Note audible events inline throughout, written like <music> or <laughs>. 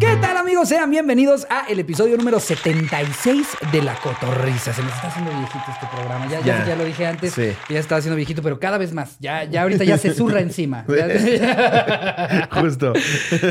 ¿Qué tal amigos? Sean bienvenidos a el episodio número 76 de La Cotorrisa. Se nos está haciendo viejito este programa. Ya, ya, Ya. ya lo dije antes, Sí. ya estaba haciendo viejito, pero cada vez más. Ya, ya ahorita ya se <laughs> zurra encima. <laughs> Justo.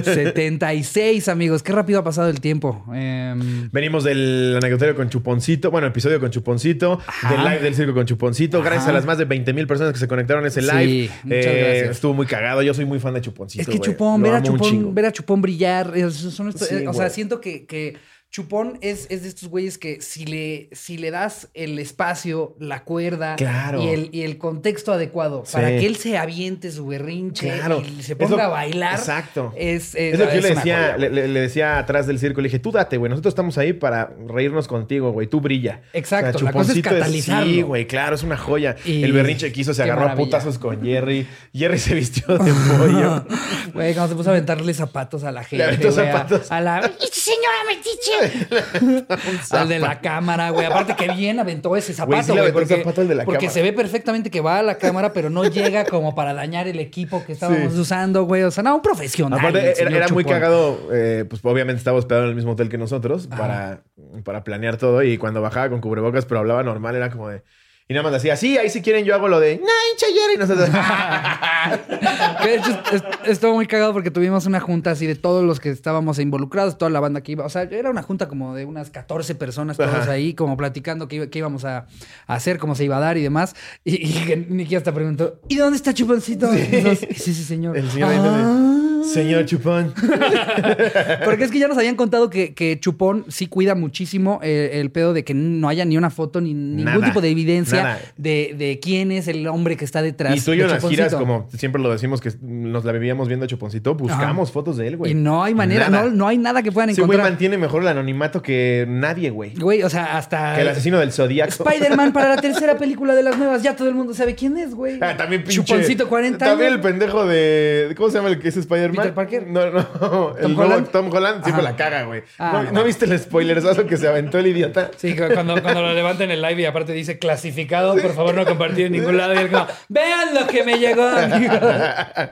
76 amigos, qué rápido ha pasado el tiempo. Em, Venimos del anecdotario con Chuponcito, bueno, episodio con Chuponcito, Ajá. del live del circo con Chuponcito. Gracias a las más de 20 mil personas que se conectaron a ese live. Sí, muchas Eh, gracias. Estuvo muy cagado. Yo soy muy fan de Chuponcito. Es que güey. Chupón, ver a. Chupón, ver a Chupón brillar, son estos- Sí, eh, o sea, güey. siento que, que Chupón es, es de estos güeyes que si le, si le das el espacio, la cuerda Claro. y, el, y el contexto adecuado Sí. para que él se aviente su berrinche Claro. y se ponga lo- a bailar, Exacto. es, es, Es lo que yo le decía, le, le- le decía atrás del circo. Le dije, tú date, güey. Nosotros estamos ahí para reírnos contigo, güey. Tú brilla. Exacto, la cosa es catalizarlo. Sí, güey, claro, es una joya. Y- El berrinche que hizo se qué agarró a putazos con Jerry. Jerry se vistió de <laughs> pollo. Güey, cuando se puso a aventarle zapatos a la gente. aventó güey, a- zapatos. A, la. Señora Metiche. <laughs> Al de la cámara, güey. Aparte que bien aventó ese zapato, Güey, sí porque zapato al de la porque cámara. se ve perfectamente que va a la cámara, pero no llega como para dañar el equipo que estábamos Sí. usando, güey. O sea, no, un profesional. Aparte, era, muy cagado. eh, pues obviamente estaba hospedado en el mismo hotel que nosotros para, para planear todo. Y cuando bajaba con cubrebocas, pero hablaba normal, era como de. Y nada más decía, sí, ahí si quieren yo hago lo de. ¡No, hincha Jerry! Y nosotros. <laughs> De hecho, estuvo muy cagado porque tuvimos una junta así de todos los que estábamos involucrados, toda la banda que iba. O sea, era una junta como de unas 14 personas todos Ajá. ahí, como platicando qué, qué íbamos a, a hacer, cómo se iba a dar y demás. Y, y <laughs> Nicky hasta preguntó: ¿Y dónde está Chuponcito? Y nosotros, sí, sí, señor. El señor "Ah". Señor Chupón. <laughs> Porque es que ya nos habían contado que, que Chupón sí cuida muchísimo el pedo de que no haya ni una foto ni ningún Nada, tipo de evidencia de, de quién es el hombre que está detrás. Y tú y yo en las giras, como siempre lo decimos, que nos la vivíamos viendo a Chuponcito, buscamos fotos de él, güey. Y no hay manera, no, no hay nada que puedan güey encontrar. mantiene mejor el anonimato que nadie, güey. Güey, o sea, hasta. Que el asesino del Zodíaco. Spider-Man para la <laughs> tercera película de las nuevas. Ya todo el mundo sabe quién es, güey. Ah, también pinche. Chuponcito 40 También el pendejo de. ¿Cómo se llama el que es Spider-Man? ¿Peter Parker? No, no. El ¿Tom nuevo Holland? Tom Holland siempre Ajá. la caga, güey. Ah, ¿No, no. ¿no viste el spoilerazo que se aventó el idiota? Sí, cu- cuando, cuando lo levantan en el live y aparte dice clasificado, por favor no compartir en ningún lado. Y él como, vean lo que me llegó, amigo.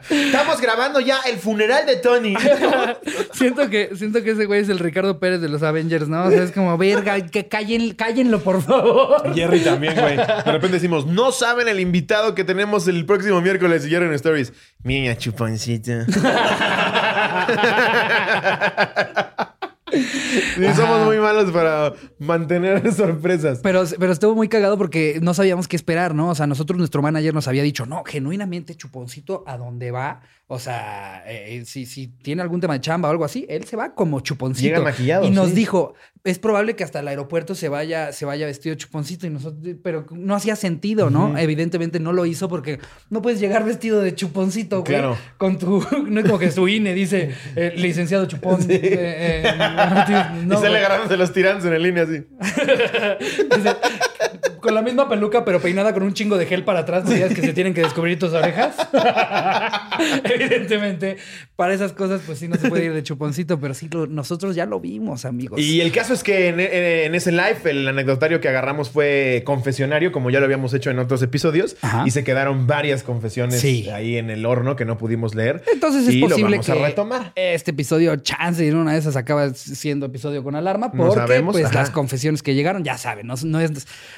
Estamos grabando ya el funeral de Tony. <laughs> siento, que, siento que ese güey es el Ricardo Pérez de los Avengers, ¿no? O sea, es como, verga, que callen, cállenlo, por favor. Jerry también, güey. <laughs> De repente decimos, no saben el invitado que tenemos el próximo miércoles. Y Jerry en Stories. Mira, chuponcito. <laughs> Sí, somos muy malos para mantener <laughs> sorpresas. Pero, pero estuvo muy cagado porque no sabíamos qué esperar, ¿no? O sea, nosotros, nuestro manager nos había dicho, no, genuinamente Chuponcito a donde va. O sea, eh, si, si tiene algún tema de chamba o algo así, él se va como Chuponcito. Llega maquillado, Y nos sí. dijo, es probable que hasta el aeropuerto se vaya, se vaya vestido Chuponcito. Y nosotros, pero no hacía sentido, ¿no? Evidentemente no lo hizo porque no puedes llegar vestido de Chuponcito, güey. Claro. Con tu, <laughs> no es como que su INE dice, eh, licenciado Chupón. Sí. eh, eh, no, y sale agarrándose los tirantes en el línea así. <laughs> Dice, con la misma peluca, pero peinada con un chingo de gel para atrás, ¿no que se tienen que descubrir tus orejas? <laughs> Evidentemente, para esas cosas, pues sí, no se puede ir de chuponcito, pero sí, lo- nosotros ya lo vimos, amigos. Y el caso es que en, en- en ese live, el anecdotario que agarramos fue confesionario, como ya lo habíamos hecho en otros episodios, Ajá. y se quedaron varias confesiones Sí. ahí en el horno que no pudimos leer. Entonces es y posible lo vamos que a retomar. este episodio, chance, y en una de esas acaba siendo episodio con alarma, No porque sabemos, pues las confesiones que llegaron, ya saben, no, no es,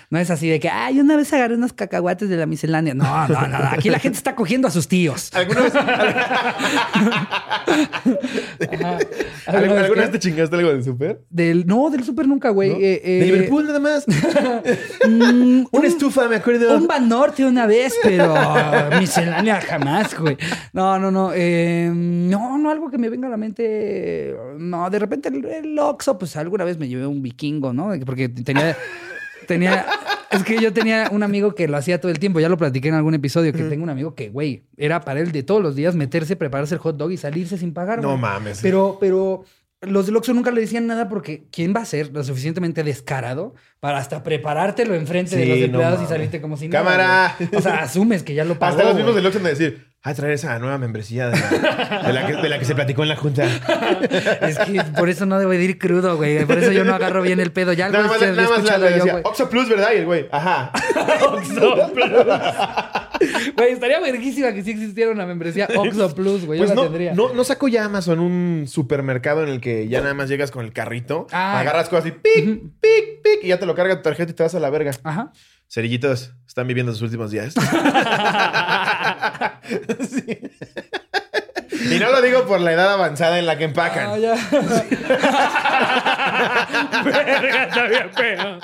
no es así de que, ay, una vez agarré unos cacahuates de la miscelánea. No, no, no, aquí la gente está cogiendo a sus tíos. ¿Alguna vez. ¿Alguna, vez alguna vez te chingaste algo del súper? Del, no, del súper nunca, güey. ¿No? Eh, eh, de Liverpool nada más. <laughs> mm, <laughs> Una estufa, me acuerdo. Un Banorte una vez, pero <laughs> miscelánea jamás, güey. No, no, no. eh, no, no, algo que me venga a la mente. No, de repente el, el Oxxo, pues alguna vez me llevé un vikingo, ¿no? Porque tenía. Tenía. Es que yo tenía un amigo que lo hacía todo el tiempo. Ya lo platiqué en algún episodio. Que tengo un amigo que, güey, era para él de todos los días meterse, prepararse el hot dog y salirse sin pagar. No mames. Pero, pero los del Oxxo nunca le decían nada porque ¿quién va a ser lo suficientemente descarado para hasta preparártelo enfrente de Sí, los no empleados y salirte como si nada, Cámara. O sea, asumes que ya lo pagó. Hasta los mismos del Oxxo de decir, a traer esa nueva membresía de la, de la que, de la que se platicó en la junta. <laughs> Es que por eso no debo de ir crudo, güey. Por eso yo no agarro bien el pedo. Ya Nada más, nada más la- yo, decía, güey. Oxxo Plus, ¿verdad? Y el güey, ajá. <laughs> Güey, estaría verguísima que sí existiera una membresía Oxxo Plus, güey. Pues yo la no, tendría. no, no sacó ya Amazon un supermercado en el que ya nada más llegas con el carrito, Ah. agarras cosas y pic, pic, pic, y ya te lo carga tu tarjeta y te vas a la verga. Ajá. Cerillitos, están viviendo sus últimos días. <laughs> Sí. Y no lo digo por la edad avanzada en la que empacan. Ah, ya. <laughs> Verga, bien feo.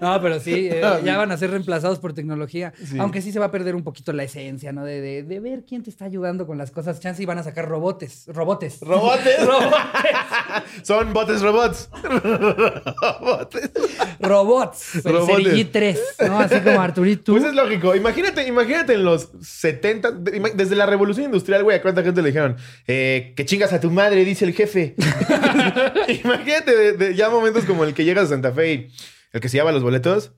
<laughs> No, pero sí, eh, ya van a ser reemplazados por tecnología. Sí. Aunque sí se va a perder un poquito la esencia, ¿no? De, de- de ver quién te está ayudando con las cosas. Chance y van a sacar robotes. Robotes. ¿Robotes? <laughs> Robotes. <laughs> Son botes robots. robotes. Robots. Robotes. Cerilli 3, ¿no? Así como Arturito. Pues es lógico. Imagínate, imagínate en los 70, de- ima- desde la revolución industrial, güey, a cuánta gente le dijeron, eh, que chingas a tu madre, dice el jefe. imagínate de, de ya momentos como el que llegas a Santa Fe y el que se lleva los boletos,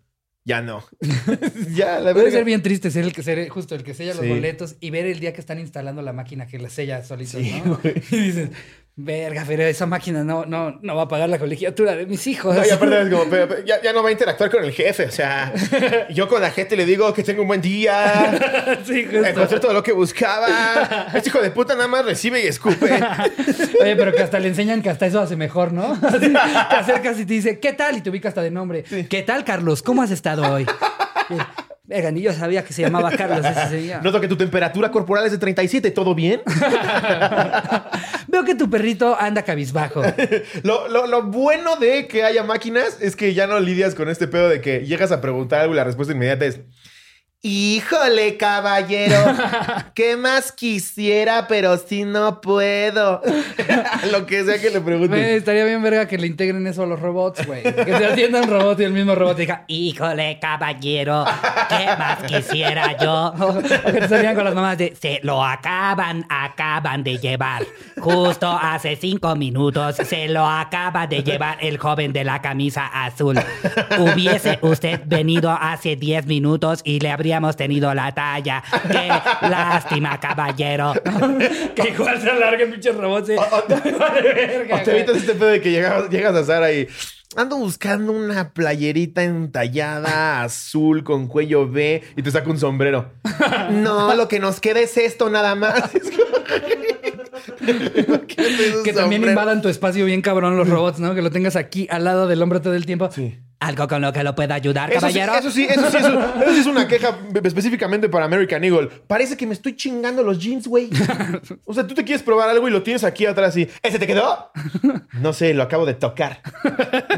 ya no. <laughs> <laughs> ya, la Puede ser bien triste ser el que ser justo el que sella los boletos y ver el día que están instalando la máquina que la sella solitos, Sí, ¿no? güey. <laughs> Y dices, verga, pero esa máquina no, no, no va a pagar la colegiatura de mis hijos. No, y aparte es como, <laughs> pero- pero ya, ya no va a interactuar con el jefe. O sea, <laughs> yo con la gente le digo que tengo un buen día. <laughs> sí, justo. Encontré todo lo que buscaba. Este hijo de puta nada más recibe y escupe. Oye, pero que hasta le enseñan que hasta eso hace mejor, ¿no? Así, te acercas y te dice, ¿qué tal? Y te ubica hasta de nombre. ¿Qué tal, Carlos? ¿Cómo has estado hoy? Verga, ni yo sabía que se llamaba Carlos ese <laughs> señor. Noto que tu temperatura corporal es de 37. ¿Todo bien? <laughs> Veo que tu perrito anda cabizbajo. <laughs> Lo, lo- lo bueno de que haya máquinas es que ya no lidias con este pedo de que llegas a preguntar algo y la respuesta inmediata es. Híjole, caballero, <laughs> ¿qué más quisiera, pero si no puedo? <laughs> Lo que sea que le Güey, preguntes. estaría bien verga que le integren eso a los robots, güey. Que se atienda un robot y el mismo robot diga, Híjole, caballero, ¿qué más quisiera yo? <laughs> o que te salían con las mamás de, Se lo acaban, acaban de llevar. Justo hace cinco minutos se lo acaba de llevar el joven de la camisa azul. Hubiese usted venido hace diez minutos y le habríamos tenido la talla. Qué <laughs> lástima, caballero. <laughs> que igual se alarga el pinche robot. Sí. <laughs> Vale, verga, O te evitas este pedo de que llegas, llegas a Sara y ando buscando una playerita entallada azul con cuello B y te saca un sombrero. No, lo que nos queda es esto nada más. Que también invadan tu espacio bien cabrón los robots, ¿no? Que lo tengas aquí al lado del hombre todo el tiempo. Sí. ¿Algo con lo que lo pueda ayudar, Eso sí, caballero? eso sí, eso sí, eso, eso sí es una queja específicamente para American Eagle. Parece que me estoy chingando los jeans, güey. <laughs> O sea, tú te quieres probar algo y lo tienes aquí atrás y ¿ese te quedó? No sé, lo acabo de tocar.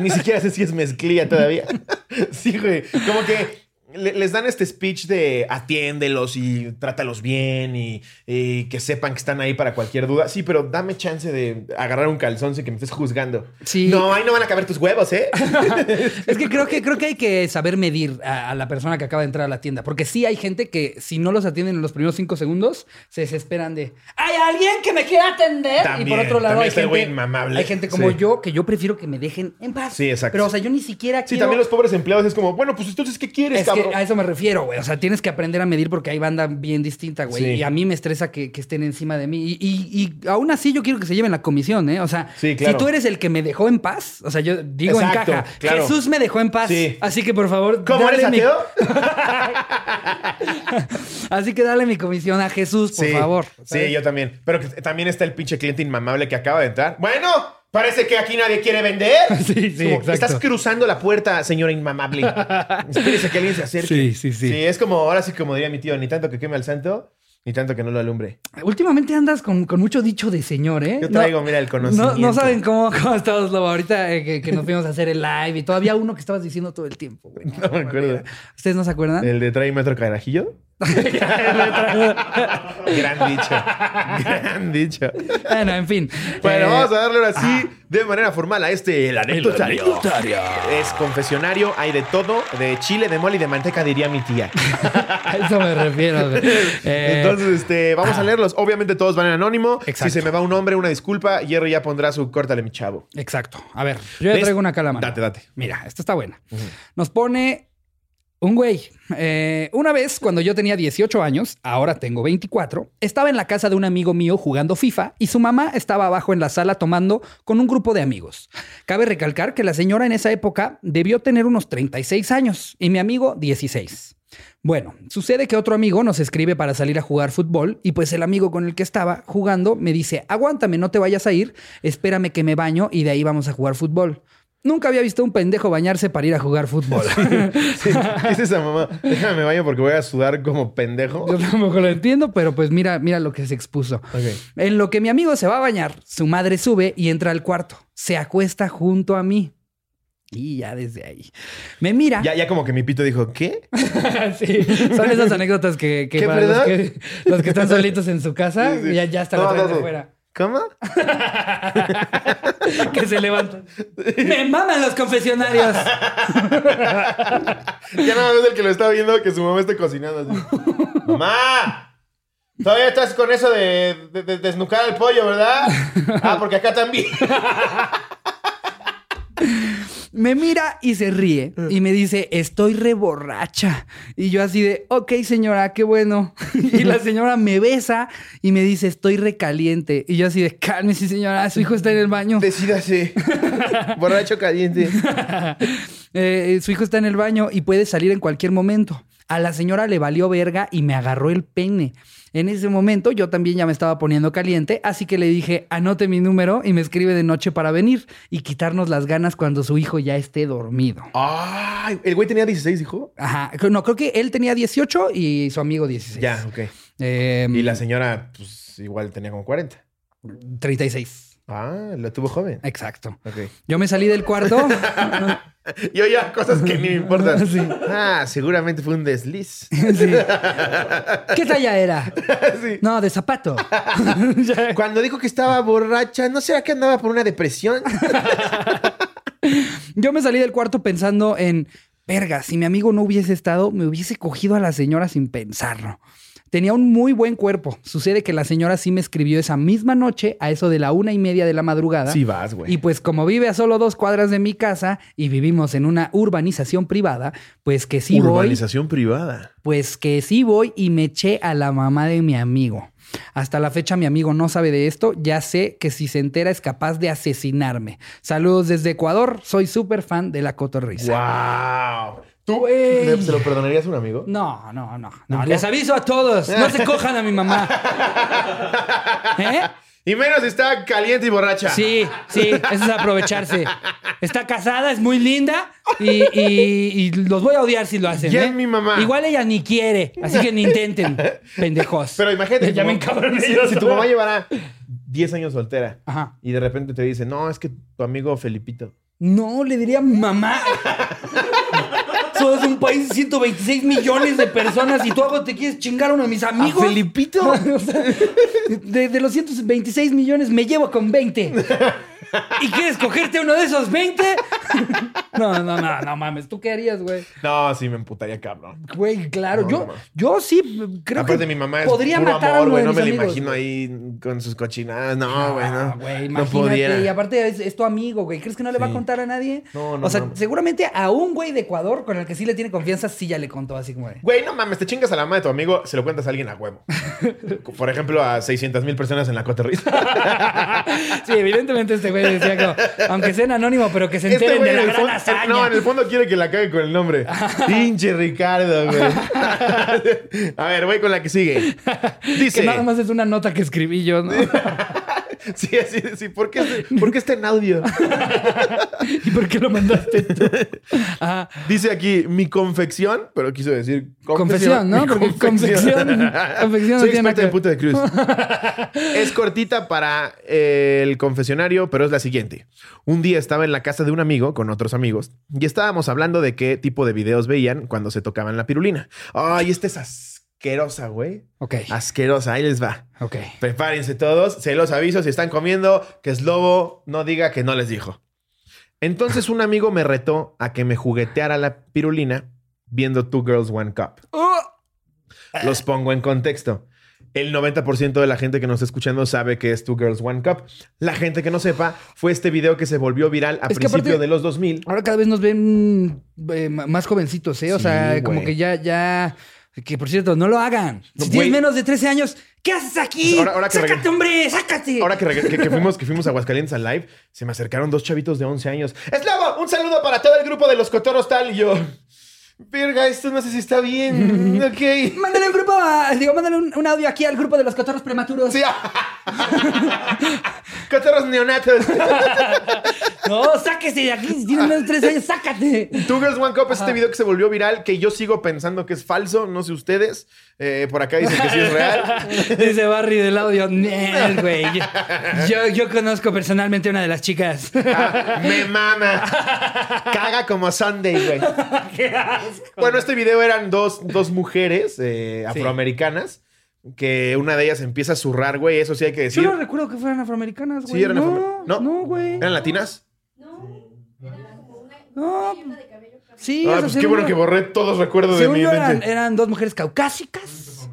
Ni siquiera sé si es mezclilla todavía. <laughs> Sí, güey. Como que les dan este speech de atiéndelos y trátalos bien y, y que sepan que están ahí para cualquier duda. Sí, pero dame chance de agarrar un calzón sin que me estés juzgando. Sí. No, ahí no van a caber tus huevos, ¿eh? <laughs> Es que creo que creo que hay que saber medir a, a la persona que acaba de entrar a la tienda. Porque sí hay gente que si no los atienden en los primeros cinco segundos, se desesperan de ¿Hay alguien que me quiera atender? y por otro lado hay gente, hay gente como Sí. yo que yo prefiero que me dejen en paz. Sí, exacto. Pero o sea, yo ni siquiera Sí, quiero... también los pobres empleados es como, bueno, pues entonces, ¿qué quieres, Es cabrón? Que a eso me refiero, güey. O sea, tienes que aprender a medir porque hay banda bien distinta, güey. Sí. Y a mí me estresa que, que estén encima de mí. Y, y- y aún así yo quiero que se lleven la comisión, ¿eh? O sea, Sí, claro. si tú eres el que me dejó en paz, o sea, yo digo Exacto, en caja, claro. Jesús me dejó en paz. Sí. Así que por favor, ¿Cómo dale eres mi- ateo? <laughs> Así que dale mi comisión a Jesús, por favor. Sí, yo también. Pero que también está el pinche cliente inmamable que acaba de entrar. Bueno, parece que aquí nadie quiere vender. <laughs> Sí, sí, como. Estás cruzando la puerta, señora inmamable. <laughs> Espérese que alguien se acerque. Sí, sí, sí. Sí, es como, ahora sí como diría mi tío, ni tanto que queme al santo, ni tanto que no lo alumbre. Últimamente andas con, con mucho dicho de señor, ¿eh? Yo traigo, mira, el No, conocimiento. no saben cómo, cómo estabas, Lobo, ahorita eh, que, que nos fuimos a hacer el live y todavía uno que estabas diciendo todo el tiempo, güey. <laughs> No me acuerdo. ¿Ustedes no se acuerdan? ¿El de trae metro carajillo? <laughs> Gran dicho. Gran dicho. Bueno, en fin. Bueno, Eh, vamos a darle ahora sí de manera formal a este el anecdotario. Es confesionario, hay de todo, de chile, de mole y de manteca, diría mi tía. <laughs> A eso me refiero. Eh, Entonces, este, vamos a leerlos. Obviamente todos van en anónimo. Exacto. Si se me va un nombre, una disculpa, Hierro ya pondrá su córtale, mi chavo. Exacto. A ver, yo ya traigo una acá a la mano. Date, date. Mira, esta está buena. Nos pone un güey. Eh, una vez, cuando yo tenía 18 años, ahora tengo 24, estaba en la casa de un amigo mío jugando FIFA y su mamá estaba abajo en la sala tomando con un grupo de amigos. Cabe recalcar que la señora en esa época debió tener unos 36 años y mi amigo 16. Bueno, sucede que otro amigo nos escribe para salir a jugar fútbol y pues el amigo con el que estaba jugando me dice, aguántame, no te vayas a ir, espérame que me baño y de ahí vamos a jugar fútbol. Nunca había visto un pendejo bañarse para ir a jugar fútbol. <laughs> Sí, ¿Qué es esa mamá? Déjame me baño porque voy a sudar como pendejo. Yo tampoco lo entiendo, pero pues mira, mira lo que se expuso. En lo que mi amigo se va a bañar, su madre sube y entra al cuarto. Se acuesta junto a mí. Y ya desde ahí. Me mira. Ya, ya como que mi pito dijo, ¿qué? <laughs> sí, son esas anécdotas que, que ¿Qué, para los que, los que están solitos en su casa, Sí, ya, ya hasta la No, traen no, de. ¿Cómo? <laughs> Que se levantan. Me maman los confesionarios. Ya nada más el que lo está viendo que su mamá esté cocinando así. ¡Mamá! Todavía estás con eso de, de- de desnucar al pollo, ¿verdad? Ah, porque acá también. Me mira y se ríe y me dice, estoy reborracha. Y yo así de, ok señora, qué bueno. <laughs> Y la señora me besa y me dice, estoy recaliente. Y yo así de, cálmese señora, su hijo está en el baño. Decídase. <laughs> Borracho caliente. <laughs> Eh, su hijo está en el baño y puede salir en cualquier momento. A la señora le valió verga y me agarró el pene. En ese momento yo también ya me estaba poniendo caliente, así que le dije, anote mi número y me escribe de noche para venir y quitarnos las ganas cuando su hijo ya esté dormido. Ay, el güey tenía 16, dijo. Ajá, no, creo que él tenía 18 y su amigo 16. Ya, ok. Eh, Y la señora, pues igual tenía como 40. 36. Ah, lo tuvo joven. Exacto. Yo me salí del cuarto. <laughs> Yo ya, cosas que ni me importan. <laughs> Sí. Ah, seguramente fue un desliz. <laughs> Sí. ¿Qué talla era? Sí. No, de zapato. Cuando dijo que estaba borracha, ¿no será que andaba por una depresión? Yo me salí del cuarto pensando en, verga, si mi amigo no hubiese estado, me hubiese cogido a la señora sin pensarlo. Tenía un muy buen cuerpo. Sucede que la señora sí me escribió esa misma noche, a eso de la una y media de la madrugada. Sí vas, güey. Y pues como vive a solo dos cuadras de mi casa y vivimos en una urbanización privada, pues que sí voy, Urbanización privada. pues que sí voy y me eché a la mamá de mi amigo. Hasta la fecha mi amigo no sabe de esto, ya sé que si se entera es capaz de asesinarme. Saludos desde Ecuador, soy súper fan de la cotorrisa. ¡Wow! ¿Tú le- se lo perdonarías a un amigo? No, no, no, no. Les aviso a todos, no se cojan a mi mamá. <laughs> ¿Eh? Y menos si está caliente y borracha. Sí, sí, eso es aprovecharse. Está casada, es muy linda y, y- y los voy a odiar si lo hacen. ¿eh? es mi mamá. Igual ella ni quiere, así que ni intenten, <laughs> pendejos. Pero imagínate. Ya me encabroné si, yo si tu solo. mamá llevara 10 años soltera Ajá. y de repente te dice, no, es que tu amigo Felipito. No, le diría mamá. <laughs> Somos un país de 126 millones de personas y tú algo te quieres chingar a uno de mis amigos. ¿A Felipito? O sea, de, de los 126 millones me llevo con 20. ¿Y quieres cogerte uno de esos 20? No, no, no, no mames. ¿Tú qué harías, güey? No, sí me emputaría, cabrón. Güey, claro. No, yo, no, yo sí creo Aparte, que mi mamá es podría puro matar a amor, güey. No me lo amigos, imagino güey. ahí con sus cochinadas. No, güey, no. Ah, güey, no imagínate. pudiera. Y aparte es, es tu amigo, güey. ¿Crees que no le va a contar a nadie? No, no O sea, mames. seguramente a un güey de Ecuador con el que sí le tiene confianza, sí ya le contó así como. Güey, no mames, te chingas a la mamá de tu amigo, se lo cuentas a alguien a huevo. <laughs> Por ejemplo, a 600 mil personas en la cotorrisa. Sí, evidentemente este güey decía como, aunque sean anónimo, pero que se enteren Este güey de la en el gran fondo- hazaña. No, en el fondo quiere que la cague con el nombre. <laughs> Pinche Ricardo, güey. <laughs> A ver, voy con la que sigue. Dice. Que nada más es una nota que escribí yo, ¿no? <laughs> <laughs> Sí, así, sí. ¿Por qué, este- por qué está en audio? <laughs> ¿Y por qué lo mandaste tú? Ajá. <laughs> Dice aquí mi confección, pero quiso decir Confesión, ¿no? Mi Porque confección- confección no Soy tiene experta en puta de cruz. es cortita para eh, el confesionario, pero es la siguiente. Un día estaba en la casa de un amigo con otros amigos y estábamos hablando de qué tipo de videos veían cuando se tocaban la pirulina. Ay, esta es asquerosa, güey. Ok. Asquerosa, ahí les va. Ok. Prepárense todos, se los aviso si están comiendo, que Slobo no diga que no les dijo. Entonces un amigo me retó a que me jugueteara la pirulina viendo Two Girls One Cup. ¡Oh! Los pongo en contexto. El 90% de la gente que nos está escuchando sabe que es Two Girls One Cup. La gente que no sepa, fue este video que se volvió viral a Es que aparte- de los 2000. Ahora cada vez nos ven eh, más jovencitos, ¿eh? O Sí, sea, como que ya, ya. Que por cierto, no lo hagan. No, si güey. tienes menos de 13 años, ¿qué haces aquí? Ahora- ahora que ¡Sácate, hombre! ¡Sácate! Ahora que, reg- que- que fuimos, que fuimos a Aguascalientes al live, se me acercaron dos chavitos de 11 años. ¡Eslavo! ¡Un saludo para todo el grupo de los cotorros tal! Y yo... verga, esto no sé si está bien. ok. <laughs> Mándale un grupo, a- digo, mándale un, un audio aquí al grupo de los cotorros prematuros. Sí. <laughs> Cotorros neonatos. <laughs> No, sáquese de aquí, si tienes menos de tres años, sácate. Two Girls One Cup es este video que se volvió viral, que yo sigo pensando que es falso, no sé ustedes. Eh, por acá dicen que sí es real. Dice Barry del audio, Nel, güey. Yo, yo conozco personalmente a una de las chicas. Ah, me mama. Caga como Sunday, güey. Bueno, este video eran dos, dos mujeres eh, afroamericanas. Que una de ellas empieza a zurrar, güey. Eso sí hay que Yo decir. no recuerdo que fueran afroamericanas, güey. Sí, eran no, afroamericanas. No. no, güey. ¿Eran latinas? No. Sí, Ah, pues qué bueno no. que borré todos recuerdos de mi yo eran, mente. eran dos mujeres caucásicas.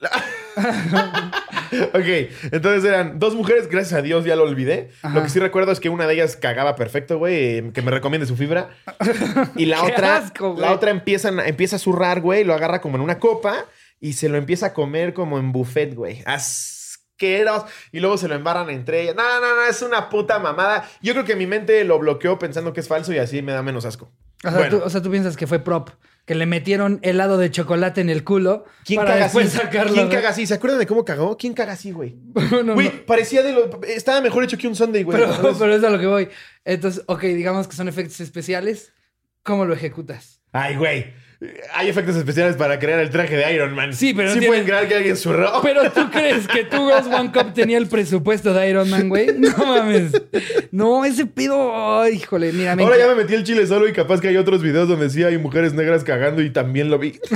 <laughs> <laughs> Ok, entonces eran dos mujeres, gracias a Dios ya lo olvidé. Ajá. Lo que sí recuerdo es que una de ellas cagaba perfecto, güey, eh, que me recomiende su fibra. <laughs> Y la otra, asco, la otra empieza, empieza a zurrar, güey, lo agarra como en una copa y se lo empieza a comer como en buffet, güey. Asqueros. Y luego se lo embarran entre ellas. No, no, no, es una puta mamada. Yo creo que mi mente lo bloqueó pensando que es falso y así me da menos asco. O sea, bueno, tú, o sea, tú piensas que fue prop. Que le metieron helado de chocolate en el culo ¿quién para caga después así? sacarlo. ¿Quién caga así? ¿Se acuerdan de cómo cagó? ¿Quién caga así, güey? <laughs> No, Güey, no. parecía de lo... Estaba mejor hecho que un Sunday, güey. Pero, pero es a lo que voy. Entonces, ok, digamos que son efectos especiales. ¿Cómo lo ejecutas? Ay, güey. Hay efectos especiales para crear el traje de Iron Man. Sí, pero no Sí tiene- pueden crear que alguien zurró. <laughs> Pero tú crees que Two Girls One Cup tenía el presupuesto de Iron Man, güey. No mames. No, ese pedo. Híjole, mira, Ahora ya me metí el chile solo y capaz que hay otros videos donde sí hay mujeres negras cagando y también lo vi. <laughs>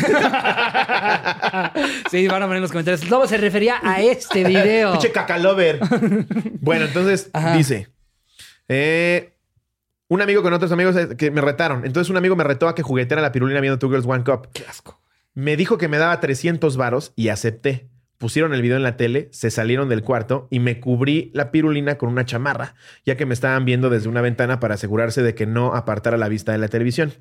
Sí, van a poner en los comentarios. Lobo se refería a este video. Pinche cacalover. <laughs> bueno, entonces Ajá. dice. eh, un amigo con otros amigos eh, que me retaron. Entonces un amigo me retó a que jugueteara la pirulina viendo Two Girls One Cup. Qué asco. Me dijo que me daba 300 varos y acepté. Pusieron el video en la tele, se salieron del cuarto y me cubrí la pirulina con una chamarra, ya que me estaban viendo desde una ventana para asegurarse de que no apartara la vista de la televisión.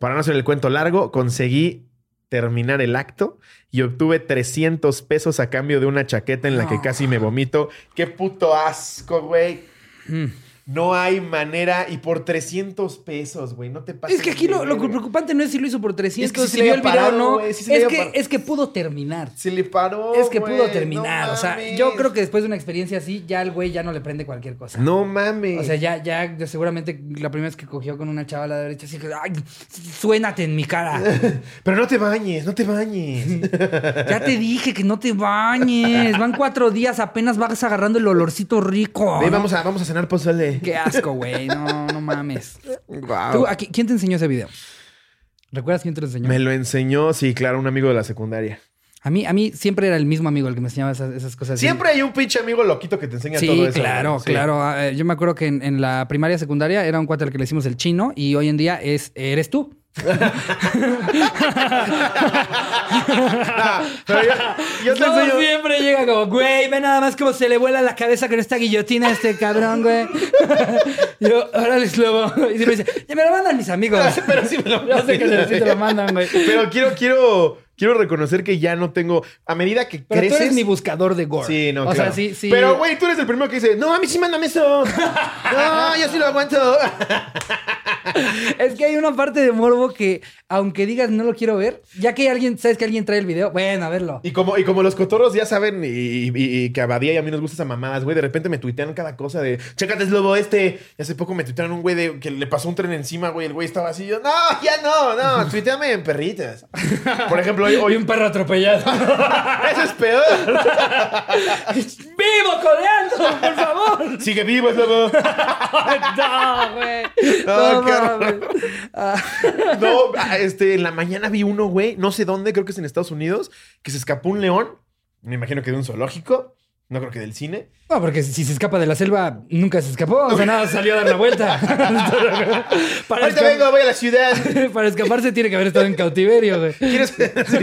Para no hacer el cuento largo, conseguí terminar el acto y obtuve 300 pesos a cambio de una chaqueta en la que casi me vomito. ¡Qué puto asco, güey! Mm. No hay manera. Y por 300 pesos, güey. No te pases. Es que aquí lo, preocupante no es si lo hizo por 300, Es que si vio el video o no. es, que, parado. es que pudo terminar. Se le paró. Es que pudo terminar. no o sea, mames. yo creo que después de una experiencia así, ya el güey ya no le prende cualquier cosa. No mames. O sea, ya, ya, ya seguramente la primera vez que cogió con una chava a la derecha, así que, ay, suénate en mi cara. <laughs> Pero no te bañes, no te bañes. Ya te dije que no te bañes. Van cuatro días, apenas vas agarrando el olorcito rico. Ve, ¿no? vamos a, vamos a cenar pozole. Qué asco, güey. No, no mames. Guau. Tú, aquí, ¿Quién te enseñó ese video? ¿Recuerdas quién te lo enseñó? Me lo enseñó, sí, claro, un amigo de la secundaria. A mí, a mí siempre era el mismo amigo el que me enseñaba esas, esas cosas. Siempre hay un pinche amigo loquito que te enseña Sí, todo eso. claro. Sí. claro. Ah, eh, Yo me acuerdo que en, en la primaria, secundaria, era un cuate al que le hicimos el chino y hoy en día es, eres tú. Pero yo, yo te No, enseño. siempre llega como, güey, ve nada más cómo se le vuela la cabeza con esta guillotina a este cabrón, güey. <laughs> yo, órale, lobo. Y siempre dice, ya me lo mandan mis amigos. <laughs> Pero sí me lo Yo sé que sí te lo mandan, güey. Pero quiero, quiero, quiero reconocer que ya no tengo. A medida que Pero creces. tú eres mi buscador de gore. Sí, no, O claro. sea, sí, sí. Pero, güey, tú eres el primero que dice, no, a mí sí mándame eso. <laughs> No, yo sí lo aguanto. Es que hay una parte de morbo que, aunque digas no lo quiero ver, ya que alguien, sabes que alguien trae el video, bueno, a verlo. Y como, y como los cotorros ya saben, y, y- y que a Badía y a mí nos gusta esa mamadas, güey, de repente me tuitean cada cosa de, chécate, es lobo este. Y hace poco me tuitearon un güey de que le pasó un tren encima, güey, el güey estaba así, yo, no, ya no, no, tuiteame en perritas. <laughs> Por ejemplo, hoy, Y hoy un perro atropellado. <laughs> eso es peor. <laughs> ¡Vivo coleando, por favor! Sigue vivo, es lobo. <laughs> no, güey. No, No. No, ah, este, en la mañana vi uno, güey, no sé dónde, creo que es en Estados Unidos, que se escapó un león. Me imagino que de un zoológico. No creo que del cine. No, porque si se escapa de la selva, nunca se escapó. O sea, nada, salió a dar la vuelta. <laughs> para, Ahorita vengo, voy a la ciudad. <laughs> para escaparse tiene que haber estado en cautiverio, güey. ¿Quieres, <laughs> sí, sí.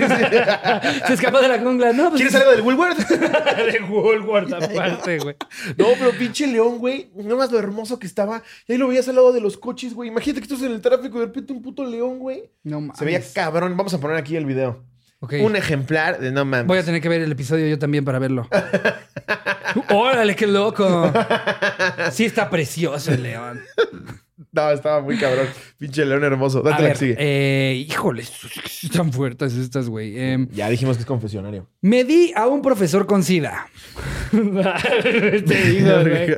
Se escapó de la jungla. No, pues ¿Quieres algo del Woolworth? de Woolworth aparte, güey. No, pero pinche león, güey. No más lo hermoso que estaba. Y ahí lo veías al lado de los coches, güey. Imagínate que estás en el tráfico y de repente un puto león, güey. No mames. Se veía cabrón. Vamos a poner aquí el video. Ok. Un ejemplar de no mames. Voy a tener que ver el episodio yo también para verlo. ¡Órale, qué loco! Sí está precioso el león. No, estaba muy cabrón. Pinche león hermoso. Date A la ver, que sigue. eh, híjole, están fuertes estas, güey. Em, Ya dijimos que es confesionario. me di a un profesor con SIDA. Te digo, güey.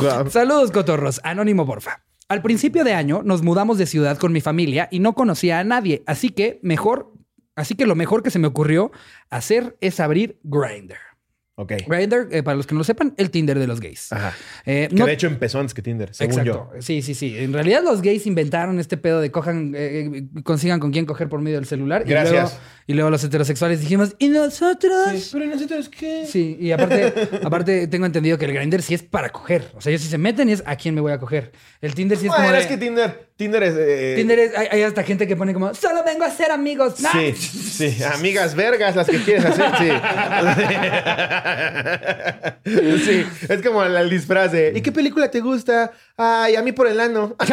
Guau. Saludos, cotorros. Anónimo, porfa. Al principio de año nos mudamos de ciudad con mi familia y no conocía a nadie, así que mejor, así que lo mejor que se me ocurrió hacer es abrir Grindr. Ok. Grindr, eh, para los que no lo sepan, el Tinder de los gays. Ajá. Eh, Que no- de hecho empezó antes que Tinder, según Exacto. Sí, sí, sí. En realidad los gays inventaron este pedo de cojan, eh, eh, consigan con quién coger por medio del celular. Y Gracias. luego, y luego los heterosexuales dijimos, ¿y nosotros? yo. Pero nosotros qué. Sí, y aparte, <laughs> aparte tengo entendido que el Grindr sí es para coger. O sea, ellos sí se meten y es a quién me voy a coger. El Tinder sí es Bueno, como. de- es que Tinder, Tinder es. eh, Tinder es, hay, hay hasta gente que pone como, solo vengo a ser amigos. ¡No! Sí, <laughs> sí, amigas vergas las que quieres hacer, sí. <laughs> <laughs> sí, es como el, el disfraz de ¿y qué película te gusta? Ay, a mí por el ano. <laughs>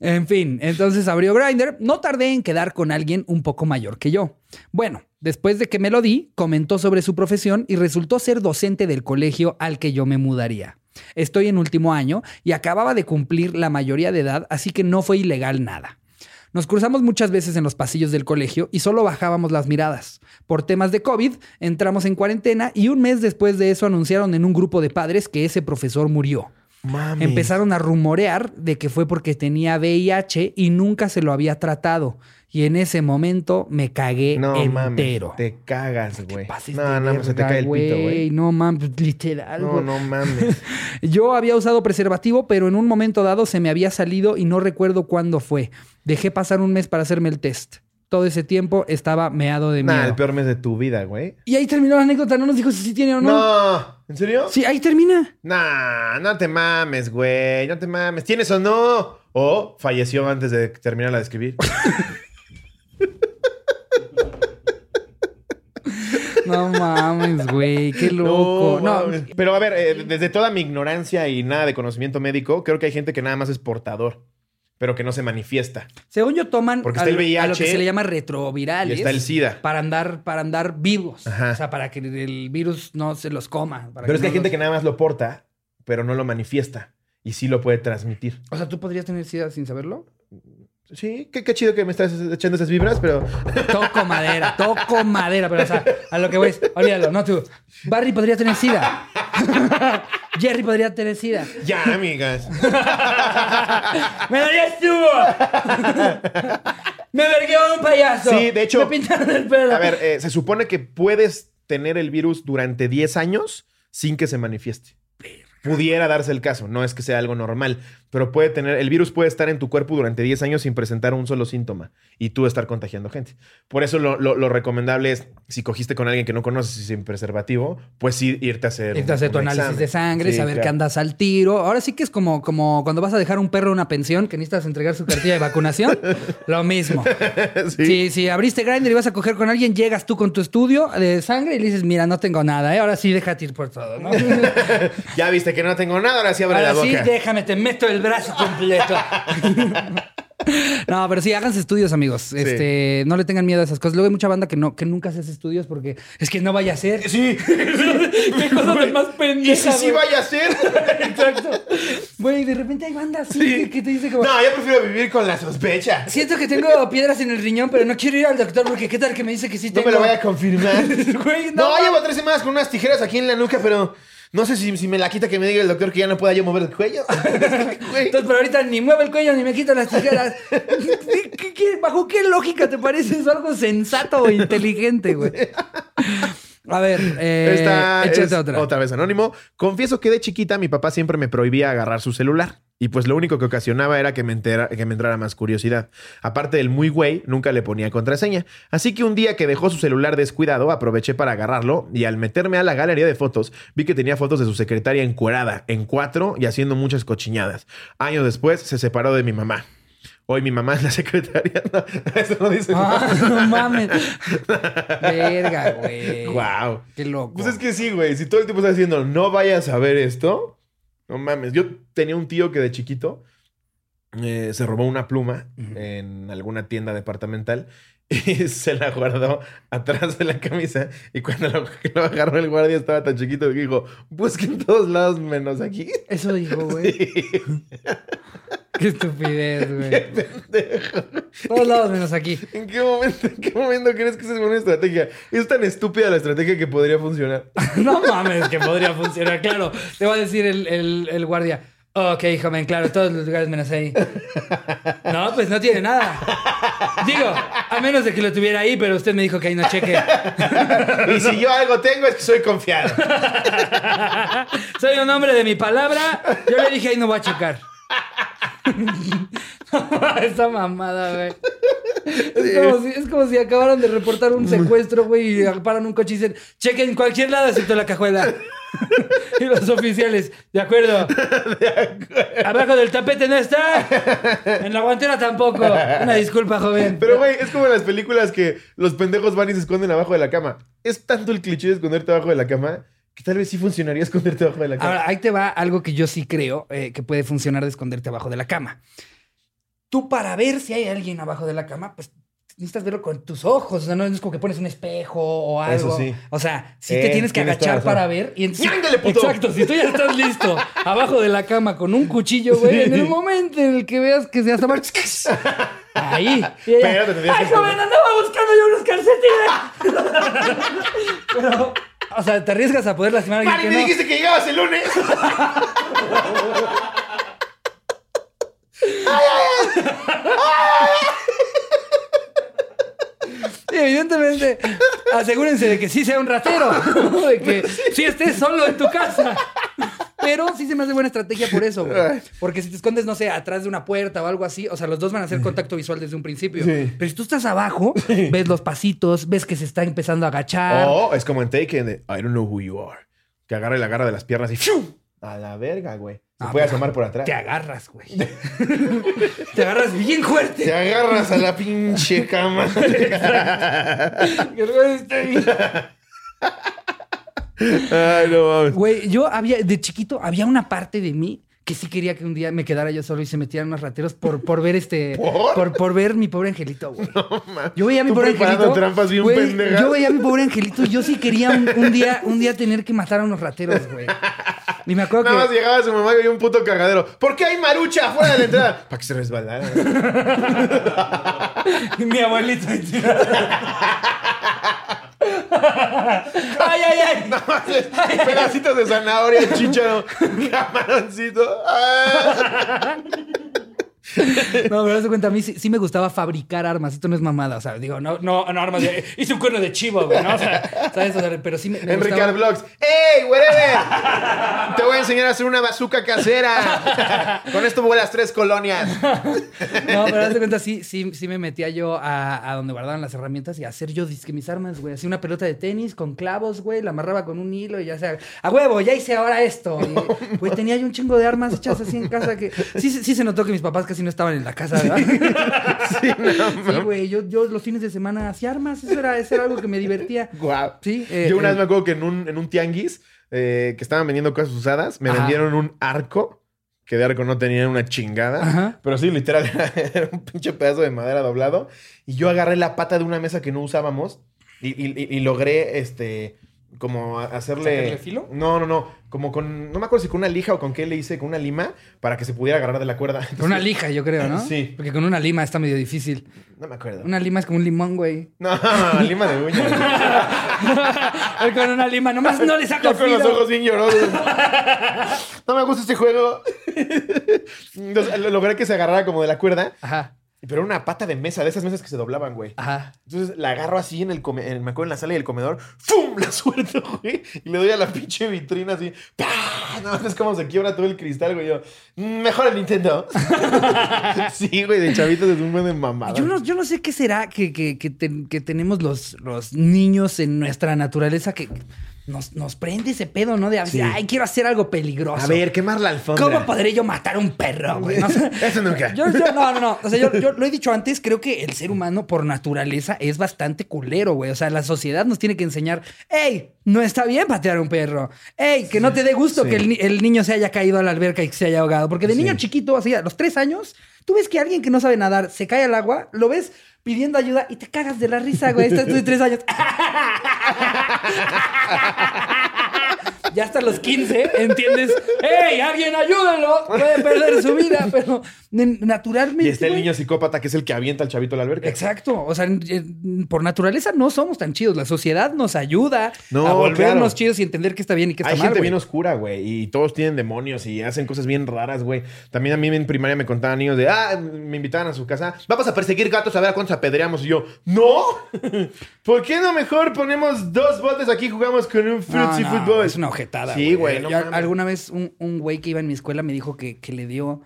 En fin, entonces abrió Grindr. No tardé en quedar con alguien un poco mayor que yo. Bueno, después de que me lo di, comentó sobre su profesión y resultó ser docente del colegio al que yo me mudaría. Estoy en último año y acababa de cumplir la mayoría de edad, así que no fue ilegal nada. Nos cruzamos muchas veces en los pasillos del colegio y solo bajábamos las miradas. Por temas de COVID, entramos en cuarentena y un mes después de eso anunciaron en un grupo de padres que ese profesor murió. Mami. Empezaron a rumorear de que fue porque tenía VIH y nunca se lo había tratado. Y en ese momento me cagué No entero. mames, te cagas, güey. No, no, se te verga, cae el pito, güey. No mames, literal. No, no <laughs> mames. Yo había usado preservativo, pero en un momento dado se me había salido y no recuerdo cuándo fue. Dejé pasar un mes para hacerme el test. Todo ese tiempo estaba meado de miedo. Nah, el peor mes de tu vida, güey. Y ahí terminó la anécdota. No nos dijo si sí tiene o no. No, ¿en serio? Sí, ahí termina. Nah, no te mames, güey. No te mames. ¿Tienes o no? O falleció antes de terminar la de escribir. <laughs> No mames, güey. Qué loco. No. Pero a ver, eh, desde toda mi ignorancia y nada de conocimiento médico, creo que hay gente que nada más es portador, pero que no se manifiesta. Según yo toman Porque está el lo- a lo que VIH se le llama retrovirales. y está el SIDA. Para andar, para andar vivos. Ajá. O sea, para que el virus no se los coma. para Pero es que hay no gente los- que nada más lo porta, pero no lo manifiesta. Y sí lo puede transmitir. O sea, ¿tú podrías tener SIDA sin saberlo? Sí, qué, qué chido que me estás echando esas vibras, pero <laughs> Toco madera, toco madera. Pero, o sea, a lo que voy es, olvídalo, no tú. Barry podría tener SIDA. <laughs> Jerry podría tener SIDA. ya, amigas. <laughs> ¡Me lo estuvo! ¡Me vergueó un payaso! Sí, de hecho- Me pintaron el pelo. A ver, eh, se supone que puedes tener el virus durante 10 años sin que se manifieste. Pudiera darse el caso, no es que sea algo normal, pero puede tener, el virus puede estar en tu cuerpo durante 10 años sin presentar un solo síntoma y tú estar contagiando gente. Por eso lo, lo- lo recomendable es, si cogiste con alguien que no conoces y sin preservativo, pues sí irte a hacer. Irte a hacer un tu análisis examen. de sangre, Sí, saber claro. que andas al tiro. Ahora sí que es como, como cuando vas a dejar un perro una pensión que necesitas entregar su cartilla de vacunación. <laughs> Lo mismo. <laughs> Sí. Si, si abriste Grindr y vas a coger con alguien, llegas tú con tu estudio de sangre y le dices, mira, no tengo nada, ¿eh? ahora sí déjate ir por todo, ¿no? <laughs> Ya viste que no tengo nada, ahora sí abre ahora la sí, boca. déjame, te meto el brazo completo. <laughs> No, pero sí, háganse estudios, amigos. Este, no le tengan miedo a esas cosas. Luego hay mucha banda que no, que nunca hace estudios porque es que no vaya a ser. Sí. <laughs> Qué cosa tan más ¿Y pendeja. si sí vaya a ser? <laughs> Exacto. Güey, de repente hay bandas Sí. que, que te dice como. No, yo prefiero vivir con la sospecha. Siento que tengo piedras en el riñón, pero no quiero ir al doctor porque qué tal que me dice que sí No tengo. me lo vaya a confirmar. Güey, No, no. llevo tres semanas con unas tijeras aquí en la nuca, pero no sé si, si me la quita que me diga el doctor que ya no pueda yo mover el cuello. <laughs> Entonces, pero ahorita ni muevo el cuello ni me quito las tijeras. ¿Qué- qué- qué- bajo qué lógica te parece eso algo sensato o inteligente, güey? A ver, eh, Esta es otra. vez anónimo. Confieso que de chiquita mi papá siempre me prohibía agarrar su celular. Y pues lo único que ocasionaba era que me, entera- que me entrara más curiosidad. Aparte del muy güey, nunca le ponía contraseña. Así que un día que dejó su celular descuidado, aproveché para agarrarlo y al meterme a la galería de fotos, vi que tenía fotos de su secretaria encuerada, en cuatro y haciendo muchas cochiñadas. Años después se separó de mi mamá. Hoy mi mamá es la secretaria. <laughs> No, eso no dice. Ah, no mames. Verga, güey. Wow. Qué loco. Pues es que sí, güey. Si todo el tiempo estás diciendo, no vayas a ver esto, no mames. Yo tenía un tío que de chiquito eh, se robó una pluma Ujú. en alguna tienda departamental <laughs> y se la guardó atrás de la camisa. Y cuando lo, lo agarró el guardia estaba tan chiquito que dijo, busca en todos lados menos aquí. Eso dijo, güey. <laughs> Qué estupidez, güey. Pendejo. Todos lados menos aquí. ¿En qué momento, en qué momento crees que esa es buena estrategia? Es tan estúpida la estrategia que podría funcionar. <laughs> No mames, que podría funcionar. Claro, te va a decir el, el, el guardia. Ok, joven, claro, todos los lugares menos ahí. No, pues no tiene nada. Digo, a menos de que lo tuviera ahí, pero usted me dijo que ahí no cheque. Y si yo algo tengo es que soy confiado. <laughs> Soy un hombre de mi palabra. Yo le dije ahí no voy a checar. <laughs> Esa mamada, güey. Es como, si, es como si acabaran de reportar un secuestro, güey, y paran un coche y dicen, chequen en cualquier lado excepto la cajuela. <laughs> y los oficiales, <laughs> de acuerdo. Abajo del tapete no está. En la guantera tampoco. Una disculpa, joven. Pero, güey, es como en las películas que los pendejos van y se esconden abajo de la cama. Es tanto el cliché de esconderte abajo de la cama que tal vez sí funcionaría <laughs> esconderte abajo de la cama. Ahora, ahí te va algo que yo sí creo eh, que puede funcionar de esconderte abajo de la cama. Tú para ver si hay alguien abajo de la cama, pues necesitas verlo con tus ojos. O sea, no es como que pones un espejo o algo. Eso sí. O sea, si Eh, te tienes que agachar para ver. Y en- ¡Sí, ándale, puto! Exacto, si tú ya estás listo <laughs> abajo de la cama con un cuchillo, güey, en el momento en el que veas que se asoma... <laughs> Ahí. Y ella, Pero te ¡Ay, joven, andaba buscando yo unos calcetines! Pero, o sea, te arriesgas a poder lastimar a ¡Mari, alguien me que no. dijiste que llegabas el lunes! <laughs> Evidentemente, asegúrense de que sí sea un ratero, de que sí estés solo en tu casa. Pero sí se me hace buena estrategia por eso, güey. Porque si te escondes, no sé, atrás de una puerta o algo así, o sea, los dos van a hacer contacto visual desde un principio. Sí. Pero si tú estás abajo, ves los pasitos, ves que se está empezando a agachar. O es como en Taken I don't know who you are. Que agarra y la agarra de las piernas y ¡fiu! A la verga, güey. Se Ah, puede asomar por atrás. Te agarras, güey. <laughs> te agarras bien fuerte. Te agarras a la pinche <laughs> cama. <laughs> Ay, no mames. Güey, yo había, de chiquito, había una parte de mí que sí quería que un día me quedara yo solo y se metieran unos rateros por, por ver este. <laughs> ¿Por? ¿Por? ver mi pobre angelito, güey. <laughs> yo veía a mi pobre angelito. trampas bien güey. Yo veía a mi pobre angelito y yo sí quería un, un día, un día tener que matar a unos rateros, güey. Y me acuerdo Nada más que. llegaba su mamá y había un puto cagadero. ¿Por qué hay marucha afuera de la entrada? Para que se resbalara. <laughs> mi abuelito. Ay, ay, ay. <laughs> Nada más es pedacitos de zanahoria, chícharo, <laughs> camaroncito. Ah. <laughs> <laughs> No, pero haz de cuenta, a mí sí, sí me gustaba fabricar armas. Esto no es mamada. O sea, digo, no, no, no armas de. Hice un cuerno de chivo, güey, ¿no? O sea, ¿sabes? O sea, pero sí me. me Enrique gustaba- Vlogs. ¡Ey, whatever! <laughs> Te voy a enseñar a hacer una bazooka casera. <laughs> Con esto vuelas tres colonias. No, pero haz de cuenta, sí, sí, sí me metía yo a, a donde guardaban las herramientas y a hacer yo disque mis armas, güey. Hacía una pelota de tenis con clavos, güey, la amarraba con un hilo y ya sea, a huevo, ya hice ahora esto. Y, güey, tenía yo un chingo de armas hechas así en casa que sí, sí, sí se notó que mis papás casi no estaban en la casa, ¿verdad? Sí, <laughs> no, Sí, güey, yo, yo los fines de semana hacía armas, eso era, eso era algo que me divertía. <laughs> Guau. Sí, eh, Yo una eh, vez me acuerdo que en un, en un tianguis eh, que estaban vendiendo cosas usadas, me Ajá. vendieron un arco. Que de arco no tenía una chingada. Ajá. Pero sí, literal, era, <laughs> era un pinche pedazo de madera doblado. Y yo agarré la pata de una mesa que no usábamos y, y- y- y logré, este, como hacerle... ¿Sacarle filo? No, no, no. Como con... No me acuerdo si con una lija o con qué le hice, con una lima, para que se pudiera agarrar de la cuerda. Con una lija, yo creo, ¿no? Sí. Porque con una lima está medio difícil. No me acuerdo. Una lima es como un limón, güey. No, <laughs> lima de uña. <laughs> Con una lima, nomás no le saco Yo con los ojos bien llorosos. <laughs> No me gusta este juego. Entonces, lo- logré que se agarrara como de la cuerda. Ajá, Pero era una pata de mesa, de esas mesas que se doblaban, güey. ajá. Entonces la agarro así en el, come- en, me acuerdo en la sala del comedor. ¡Fum! <laughs> La suelto, güey. Y le doy a la pinche vitrina así. ¡Pah! No, es como se quiebra todo el cristal, güey. Yo, "Mm, mejor el Nintendo. <laughs> sí, güey, de chavitos es un buen de mamada. Yo no, yo no sé qué será que, que- que ten- que tenemos los, los niños en nuestra naturaleza que nos, nos prende ese pedo, ¿no? De a veces, Sí. ay, quiero hacer algo peligroso. A ver, quemar la alfombra. ¿Cómo podré yo matar a un perro, güey? No. <laughs> Eso nunca. Yo, yo- no, no, no. O sea, yo, yo lo he dicho antes, creo que el ser humano por naturaleza es bastante culero, güey. O sea, la sociedad nos tiene que enseñar, hey, no está bien patear a un perro. Hey, que no te dé gusto Sí. que el niño se haya caído a la alberca y que se haya ahogado. Porque de niño chiquito, así, a los tres años, tú ves que alguien que no sabe nadar se cae al agua, lo ves pidiendo ayuda y te cagas de la risa, güey. Estás de tres años. <laughs> ya hasta los 15 entiendes, ¡Ey, alguien ayúdenlo! Puede perder su vida, pero naturalmente. Y está el niño psicópata que es el que avienta al chavito a la alberca. Exacto. O sea, en- por naturaleza no somos tan chidos. La sociedad nos ayuda No, a volvernos claro. chidos y entender qué está bien y qué está Hay mal. gente güey. bien oscura, güey, y todos tienen demonios y hacen cosas bien raras, güey. También a mí en primaria me contaban niños de, ah, me invitaban a su casa, vamos a perseguir gatos a ver a cuántos apedreamos. Y yo, no, <laughs> ¿por qué no mejor ponemos dos botes aquí y jugamos con un fruitsy no, fútbol? Es una Sí, güey, no Yo- mames. alguna vez un, un güey que iba en mi escuela me dijo que, que le dio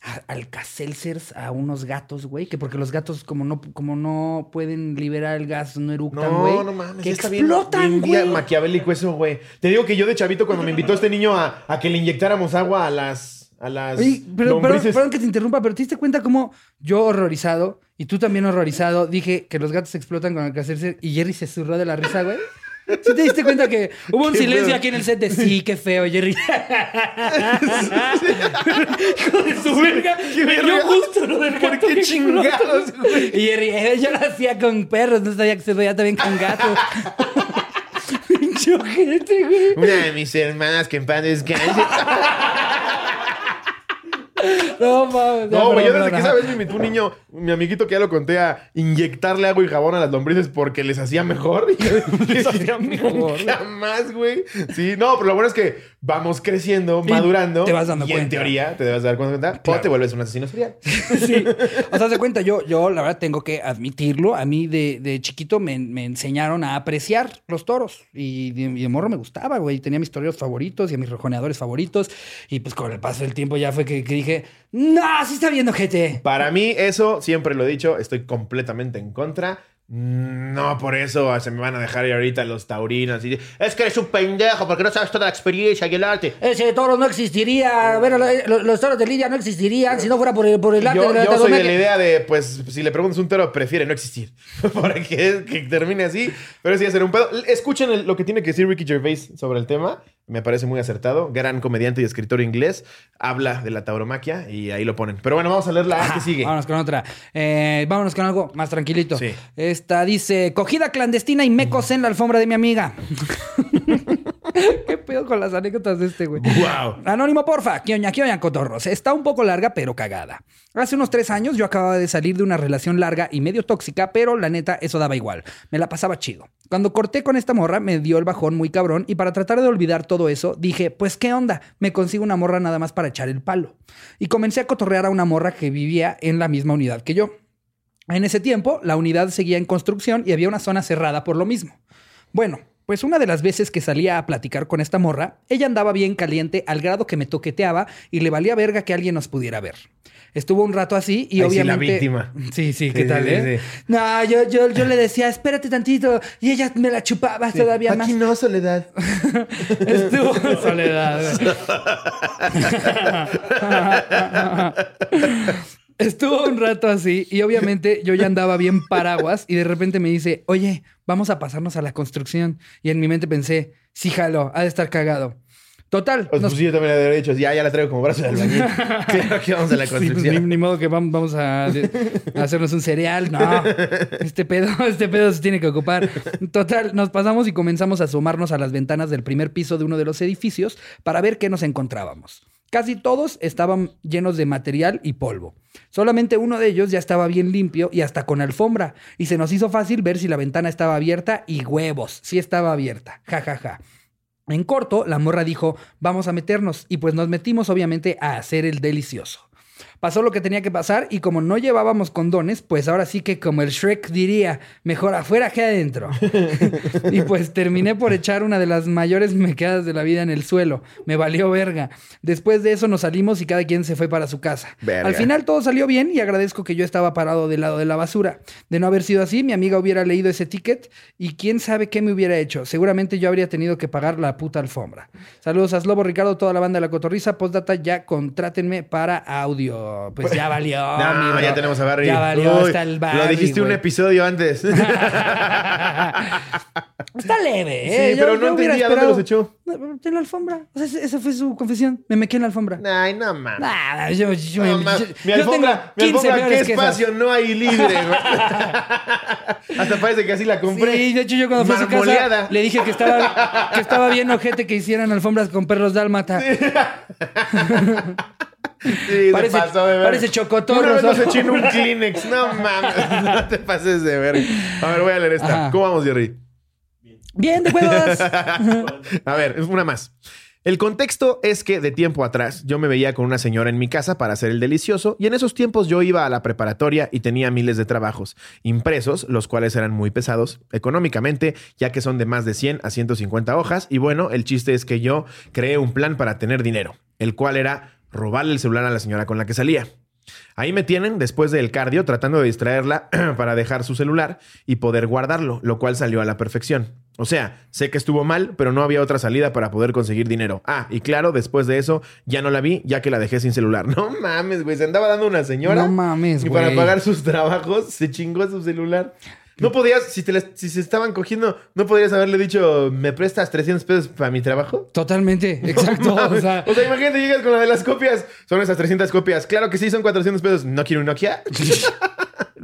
a- alcacelcers a unos gatos, güey. Que porque los gatos, como no, como no pueden liberar el gas, no eructan, güey. No, no mames, Que está explotan, bien güey. maquiavélico eso, güey. Te digo que yo de chavito cuando me invitó este niño a, a que le inyectáramos agua a las a las Oye, pero, perdón que te interrumpa, pero ¿te diste cuenta cómo yo horrorizado y tú también horrorizado dije que los gatos explotan con alcacelser y Jerry se zurró de la risa, güey? ¿Sí te diste cuenta que hubo un Qué silencio feo. aquí en el set de sí, qué feo, Jerry? <laughs> Hijo de su verga. Qué Me dio verga. gusto lo del ¿Por gato qué chingados, güey? Y Jerry, eh, yo lo hacía con perros, no sabía que se veía también con gatos. <laughs> Pinche ojete, güey. Una de mis hermanas que en paz descanse. <laughs> <laughs> No, mames. No, güey, yo desde que esa vez me invitó un niño, mi amiguito que ya lo conté, a inyectarle agua y jabón a las lombrices porque les hacía mejor. <laughs> Les hacía mejor. Jamás, <laughs> güey. Sí, no, pero lo bueno es que vamos creciendo, Y madurando. te vas dando y en cuenta. teoría te debes dar cuenta. O te vuelves un asesino serial. Sí. O sea, se cuenta, yo, yo la verdad tengo que admitirlo. A mí de, de chiquito me, me enseñaron a apreciar los toros. Y de, y de morro me gustaba, güey. Tenía mis toreros favoritos y a mis rejoneadores favoritos. Y pues con el paso del tiempo ya fue que, que dije, no, sí está viendo gente. Para mí, eso siempre lo he dicho, estoy completamente en contra. No, por eso se me van a dejar ir ahorita los taurinos. Y, es que eres un pendejo porque no sabes toda la experiencia y el arte. Ese toro no existiría. Bueno, lo- los toros de Lidia no existirían si no fuera por el, por el arte Yo, de la yo soy de la idea de, pues, si le preguntas un toro, prefiere no existir. <laughs> Para que, que termine así. Pero sí, hacer un pedo. Escuchen el- lo que tiene que decir Ricky Gervais sobre el tema. Me parece muy acertado. Gran comediante y escritor inglés. Habla de la tauromaquia y ahí lo ponen. Pero bueno, vamos a leer la A que sigue. Vámonos con otra. Eh, vámonos con algo más tranquilito. Sí. Esta dice: Cogida clandestina y mecos en la alfombra de mi amiga. <laughs> <laughs> ¿Qué pedo con las anécdotas de este, güey? ¡Wow! Anónimo, porfa. Kioña, kioña, cotorros. Está un poco larga, pero cagada. Hace unos tres años yo acababa de salir de una relación larga y medio tóxica, pero la neta, eso daba igual. Me la pasaba chido. Cuando corté con esta morra, me dio el bajón muy cabrón y para tratar de olvidar todo eso, dije, pues qué onda, me consigo una morra nada más para echar el palo. Y comencé a cotorrear a una morra que vivía en la misma unidad que yo. En ese tiempo, la unidad seguía en construcción y había una zona cerrada por lo mismo. Bueno, pues una de las veces que salía a platicar con esta morra, ella andaba bien caliente al grado que me toqueteaba y le valía verga que alguien nos pudiera ver. Estuvo un rato así y Ahí sí, la obviamente... víctima. Sí, sí, ¿qué Sí, tal, sí, eh? sí. No, yo, yo, yo le decía, espérate tantito, y ella me la chupaba todavía más. Aquí no, Soledad. <laughs> Estuvo <laughs> soledad. <laughs> Estuvo un rato así y obviamente yo ya andaba bien paraguas y de repente me dice, oye, vamos a pasarnos a la construcción. Y en mi mente pensé, sí, jalo, ha de estar cagado. Total. Pues, nos- pues yo también le habría dicho, ya, ya la traigo como brazo de albañil. <laughs> claro que vamos a la Sí, pues, ni, construcción. ni modo que vam- vamos a hacernos un cereal. No, este pedo, <laughs> este pedo se tiene que ocupar. Total, nos pasamos y comenzamos a asomarnos a las ventanas del primer piso de uno de los edificios para ver qué nos encontrábamos. Casi todos estaban llenos de material y polvo. Solamente uno de ellos ya estaba bien limpio y hasta con alfombra. Y se nos hizo fácil ver si la ventana estaba abierta y huevos, sí estaba abierta. Ja, ja, ja. En corto, la morra dijo, vamos a meternos. Y pues nos metimos obviamente a hacer el delicioso. Pasó lo que tenía que pasar y como no llevábamos condones, pues ahora sí que como el Shrek diría, mejor afuera que adentro. <laughs> y pues terminé por echar una de las mayores mequeadas de la vida en el suelo. Me valió verga. Después de eso nos salimos y cada quien se fue para su casa. Verga. Al final todo salió bien y agradezco que yo estaba parado del lado de la basura. De no haber sido así, mi amiga hubiera leído ese ticket y quién sabe qué me hubiera hecho. Seguramente yo habría tenido que pagar la puta alfombra. Saludos a Slobo, Ricardo, toda la banda de la Cotorriza. Postdata, ya contrátenme para audio. Pero pues ya valió. <laughs> No, mi bro. ya tenemos a Barry. Ya valió, Uy, está el Barry. Lo dijiste un episodio antes. sí, <laughs> Está leve, ¿eh? Yo- pero yo no hubiera entendí a dónde esperado- los echó. En la alfombra. O sea, ese- esa fue su confesión. Me mequé en la alfombra. Ay, no mames. Nah, yo, yo- No, ma- mi alfombra, mi tengo 15 alfombra, qué espacio no hay libre. <laughs> Hasta parece que así la compré. Sí, de hecho yo cuando fui a su casa le dije que estaba, que estaba bien ojete que hicieran alfombras con perros dálmata. Sí, Parece- se pasó de ver. parece chocotorro, Una vez un Kleenex. No mames. <laughs> No te pases de ver. A ver, voy a leer esta. Ajá. ¿Cómo vamos, Jerry? Bien, de huevos. <laughs> A ver, una más. El contexto es que de tiempo atrás yo me veía con una señora en mi casa para hacer el delicioso y en esos tiempos yo iba a la preparatoria y tenía miles de trabajos impresos, los cuales eran muy pesados económicamente, ya que son de más de 100 a 150 hojas y bueno, el chiste es que yo creé un plan para tener dinero, el cual era robarle el celular a la señora con la que salía. Ahí me tienen después del cardio tratando de distraerla <clears throat> para dejar su celular y poder guardarlo, lo cual salió a la perfección. O sea, sé que estuvo mal, pero no había otra salida para poder conseguir dinero. Ah, y claro, después de eso ya no la vi, ya que la dejé sin celular. <laughs> No mames, güey, se andaba dando una señora. No mames, Y para güey. pagar sus trabajos se chingó su celular. No podías, si, te les- si se estaban cogiendo, no podrías haberle dicho, ¿me prestas 300 pesos para mi trabajo? Totalmente, <laughs> exacto. o sea, O sea, imagínate, llegas con la de las copias. Son esas 300 copias. Claro que sí, son 400 pesos. ¿No quiero un Nokia? <laughs>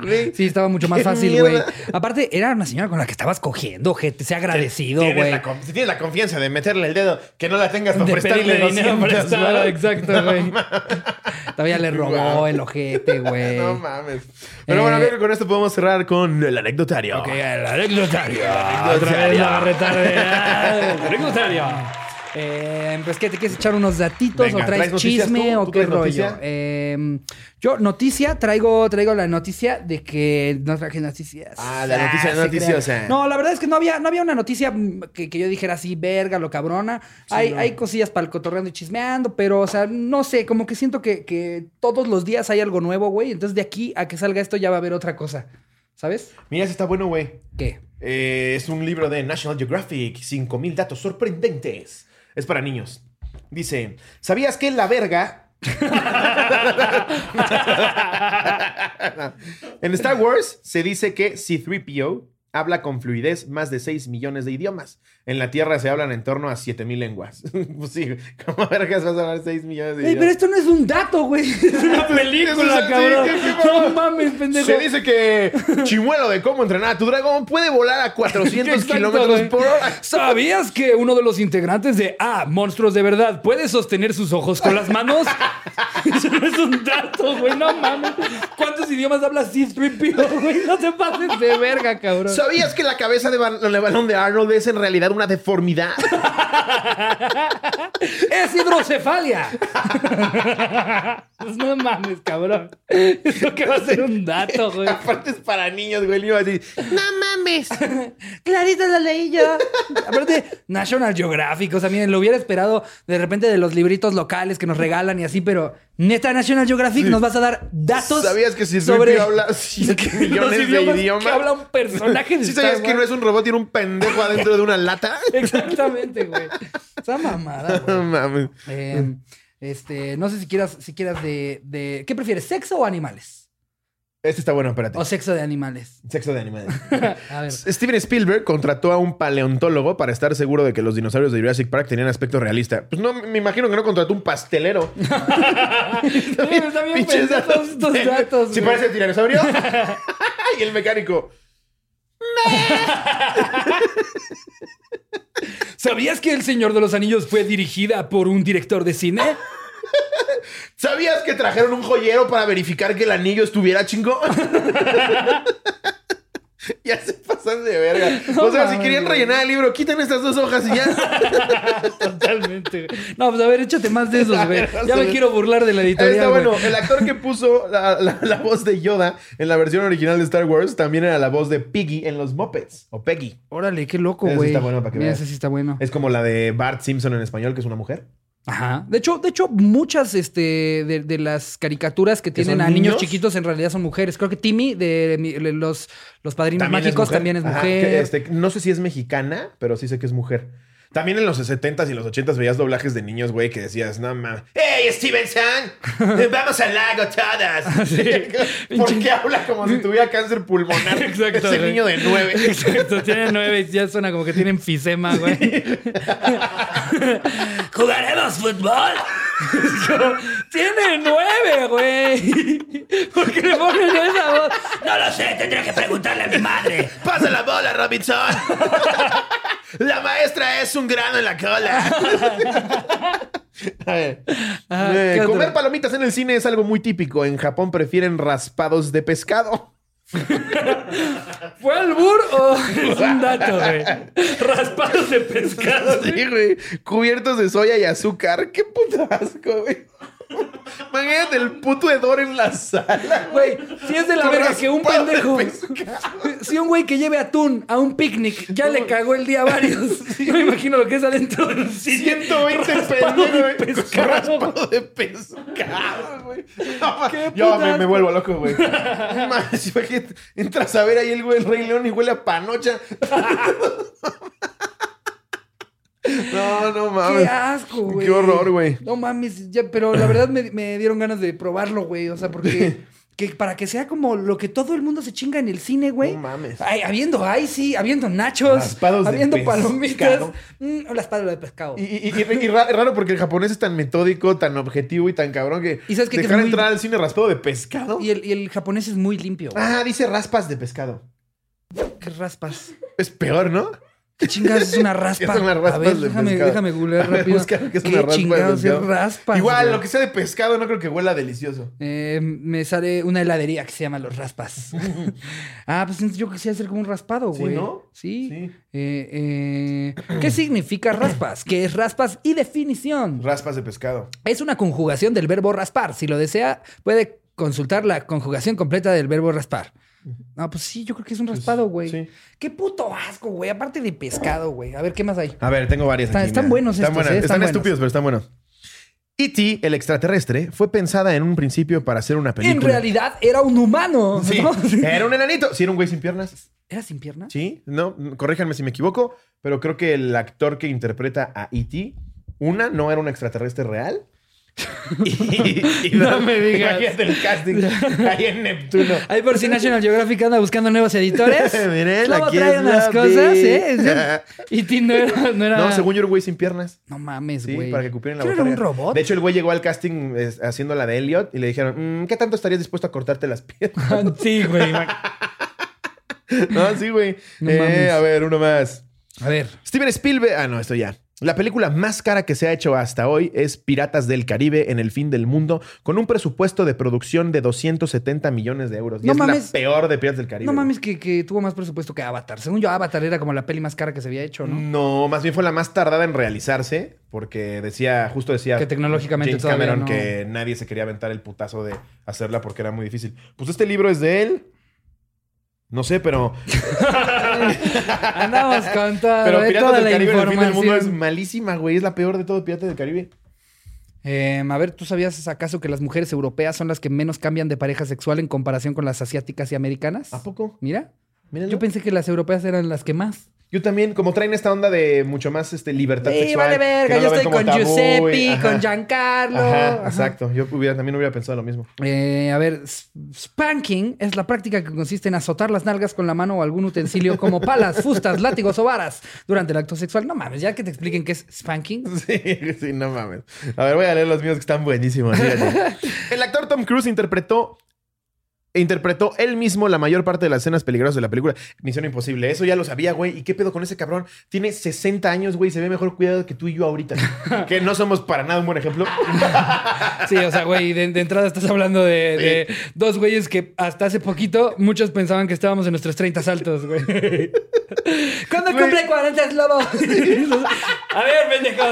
Güey. sí, estaba mucho más fácil, güey. Aparte, era una señora con la que estabas cogiendo, gente. Sea agradecido, güey. si tienes la confianza de meterle el dedo, que no la tengas para De prestarle dinero 200, prestado, exacto, güey. Todavía le robó el ojete, <laughs> güey. No mames. Pero Eh, bueno, creo que con esto podemos cerrar con el anecdotario. Ok, el anecdotario. anecdotario. Otra vez la retardada. <laughs> El anecdotario. Eh, pues que te quieres echar unos datitos Venga, o traes ¿traes noticias chisme tú? o ¿Tú qué rollo. Eh, yo noticia traigo traigo la noticia de que no traje noticias. Ah, la noticia se noticiosa. No, la verdad es que no había no había una noticia que, que yo dijera así verga lo cabrona. hay no. hay cosillas para el cotorreando y chismeando, pero o sea no sé como que siento que, que todos los días hay algo nuevo, güey. Entonces de aquí a que salga esto ya va a haber otra cosa, ¿sabes? Mira, ese está bueno, güey. ¿Qué? Eh, es un libro de National Geographic, 5000 datos sorprendentes. Es para niños. Dice, ¿sabías que la verga... <laughs> en Star Wars se dice que C-3PO habla con fluidez más de 6 millones de idiomas. En la Tierra se hablan en torno a 7000 lenguas. <laughs> pues sí, ¿cómo vergas vas a hablar 6 millones de Ey, pero esto no es un dato, güey. <laughs> Es una película, cabrón. no mames, pendejo. Se dice que Chimuelo de cómo entrenar a tu dragón puede volar a 400 Exacto, <laughs> kilómetros por hora. ¿Sabías que uno de los integrantes de Ah, Monstruos de Verdad puede sostener sus ojos con las manos? Eso no es un dato, güey. No mames. ¿Cuántos idiomas habla C-3PO, güey? No te pases de verga, cabrón. ¿Sabías que la cabeza de, bal- de balón de Arnold es en realidad una deformidad? <laughs> ¡Es hidrocefalia! pues no mames, cabrón. Eso que va a ser un dato, güey. Aparte es para niños, güey. Le iba a decir, no mames. Clarito lo leí yo. Aparte, National Geographic, o sea, miren, lo hubiera esperado de repente de los libritos locales que nos regalan y así, pero neta, National Geographic nos vas a dar datos. ¿Sabías que si sobre habla <laughs> 7 <laughs> los millones de idiomas que habla un personaje de ¿Sí Star sabías que no es un robot, tiene un pendejo adentro de una lata? Exactamente, güey. Esa mamada, <laughs> güey. No mames. Eh, este, no sé si quieras, si quieras de, de. ¿Qué prefieres? ¿Sexo o animales? Este está bueno, espérate. O sexo de animales. Sexo de animales. <laughs> A ver. <laughs> Steven Spielberg contrató a un paleontólogo para estar seguro de que los dinosaurios de Jurassic Park tenían aspecto realista. Pues no, me imagino que no contrató un pastelero. Está bien, está bien datos. estos datos. ¿Sí güey. parece tiranosaurio? y el mecánico. <laughs> ¿Sabías que El Señor de los Anillos fue dirigida por un director de cine? <laughs> ¿Sabías que trajeron un joyero para verificar que el anillo estuviera chingón? <laughs> <laughs> ya se pasan de verga. <laughs> o sea, si querían güey. rellenar el libro, quiten estas dos hojas y ya. <laughs> Totalmente. güey. No, pues a ver, échate más de esos, güey. Ya me quiero burlar de la editorial. está güey. bueno. El actor que puso la, la- la voz de Yoda en la versión original de Star Wars también era la voz de Piggy en los Muppets. O Peggy. Órale, qué loco, Ese sí güey. está bueno para que Mira, veas. ese sí está bueno. Es como la de Bart Simpson en español, que es una mujer. Ajá. De hecho, de hecho, muchas este, de, de las caricaturas que ¿Que tienen a niños niños? chiquitos en realidad son mujeres. Creo que Timmy de los, los padrinos También mágicos también es Ajá, mujer. que, este, no sé si es mexicana, pero sí sé que es mujer. También en los 70s y los 80s veías doblajes de niños, güey, que decías, no mames. ¡Hey, Stevenson! <laughs> ¡Vamos al lago todas! <laughs> <laughs> ¿Por qué habla como si tuviera cáncer pulmonar? Exacto, Ese güey. niño de nueve. Exacto, tiene nueve y ya suena como que tiene enfisema, güey. ¿Jugaremos fútbol? <laughs> tiene nueve, güey. <laughs> ¿Por qué le ponen esa voz? No lo sé, tendré que preguntarle a mi madre. <laughs> ¡Pasa la bola, Robinson! La maestra es un grano en la cola. A ver. Ah, Eh, comer palomitas en el cine es algo muy típico. En Japón prefieren raspados de pescado. <laughs> ¿Fue albur o es un dato, güey? Raspados de pescado. Sí, güey. Cubiertos de soya y azúcar. ¡Qué puto asco, güey! Imagínate el puto hedor en la sala. Güey, si es de la verga que un pendejo. Si un güey que lleve atún a un picnic ya le cagó el día a varios. <laughs> Yo me imagino lo que es adentro del cine. 120 Raspado pendejos, pescado. De pescado, güey. Yo me, vuelvo loco, güey. Imagínate, entras a ver ahí el güey el Rey León y huele a panocha. <laughs> No, no mames. Qué asco, güey. Qué horror, güey. No mames, ya, pero la verdad me, me dieron ganas de probarlo, güey. O sea, porque <laughs> que para que sea como lo que todo el mundo se chinga en el cine, güey. No mames. Ay, habiendo ay sí, habiendo nachos, de habiendo palomitas, mm, o las palas de pescado. Y, y- y- y ra- raro porque el japonés es tan metódico, tan objetivo y tan cabrón que ¿Y sabes qué? Que dejar muy- entrar al cine raspado de pescado. Y el, y el japonés es muy limpio. güey. Ah, dice raspas de pescado. ¿Qué raspas? Es peor, ¿no? ¿Qué chingados es una <laughs> raspa? Es una raspa a ver, de déjame, pescado. déjame googlear ver, <laughs> rápido. busca qué es ¿Qué una raspa de chingados es pescado. raspas? Igual, lo que sea de pescado no creo que huela delicioso. Eh, me sale una heladería que se llama Los Raspas. <laughs> ah, pues entonces yo quisiera hacer como un raspado, Sí, güey. ¿no? Sí. Sí. Eh, eh, ¿Qué significa raspas? ¿Qué es raspas? Y definición. Raspas de pescado. Es una conjugación del verbo raspar. Si lo desea, puede consultar la conjugación completa del verbo raspar. No, pues sí, yo creo que es un raspado, güey. sí. Qué puto asco, güey. Aparte de pescado, güey. A ver, ¿qué más hay? A ver, tengo varias. Están- aquí, están mira. buenos Están estos, buenas. eh, Están, están buenos. estúpidos, pero están buenos. E.T., el extraterrestre, fue pensada en un principio para hacer una película. En realidad era un humano. Sí, ¿no? <laughs> era un enanito. Sí, era un güey sin piernas. ¿Era sin pierna? Sí, no, corríjanme si me equivoco, pero creo que el actor que interpreta a E.T., una, no era un extraterrestre real. <laughs> y, y <laughs> No dos, me digas. El casting <laughs> ahí en Neptuno. Ahí por si National Geographic anda buscando nuevos editores. Miren, Luego aquí trae es unas la cosas. ¿eh? Y ti no era, no era- No, según yo era güey sin piernas. No mames, Sí, güey. para que cupieran la ¿Qué era un robot? De hecho, el güey llegó al casting eh, haciendo la de Elliot y le dijeron, "Mm, ¿qué tanto estarías dispuesto a cortarte las piernas? sí, güey. no, sí, güey. No Eh, a ver, uno más. A ver. Steven Spielberg. Ah, no, esto ya. La película más cara que se ha hecho hasta hoy es Piratas del Caribe en el fin del mundo, con un presupuesto de producción de 270 millones de euros. Y No es mames. la peor de Piratas del Caribe. No mames que, que tuvo más presupuesto que Avatar. Según yo, Avatar era como la peli más cara que se había hecho, ¿no? No, más bien fue la más tardada en realizarse, porque decía, justo decía Que tecnológicamente James Cameron no- que nadie se quería aventar el putazo de hacerla porque era muy difícil. Pues este libro es de él. No sé, pero, <laughs> Andamos con todo, pero Piratas toda del la Caribe en el fin del mundo es malísima, güey. Es la peor de todo Piratas del Caribe. Em, a ver, ¿tú sabías acaso que las mujeres europeas son las que menos cambian de pareja sexual en comparación con las asiáticas y americanas? ¿A poco? Mira. Míralo. Yo pensé que las europeas eran las que más. Yo también, como traen esta onda de mucho más este, libertad Sí, sexual. vale verga. no Yo estoy con tabú Giuseppe, ajá. con Giancarlo. Ajá, Ajá. exacto. Yo hubiera, también hubiera pensado lo mismo. Eh, a ver, spanking es la práctica que consiste en azotar las nalgas con la mano o algún utensilio como palas, fustas, látigos o varas durante el acto sexual. No mames, ya que te expliquen qué es spanking. <laughs> Sí, sí, no mames. A ver, voy a leer los míos que están buenísimos. <laughs> El actor Tom Cruise interpretó interpretó él mismo la mayor parte de las escenas peligrosas de la película Misión Imposible. Eso ya lo sabía, güey. ¿Y qué pedo con ese cabrón? Tiene 60 años, güey. Se ve mejor cuidado que tú y yo ahorita. <laughs> que no somos para nada un buen ejemplo. <laughs> Sí, o sea, güey, de, de entrada estás hablando de, de dos güeyes que hasta hace poquito muchos pensaban que estábamos en nuestros 30 saltos, güey. <laughs> ¿Cuándo Güey. cumple 40 es lobo? A ver, pendejos.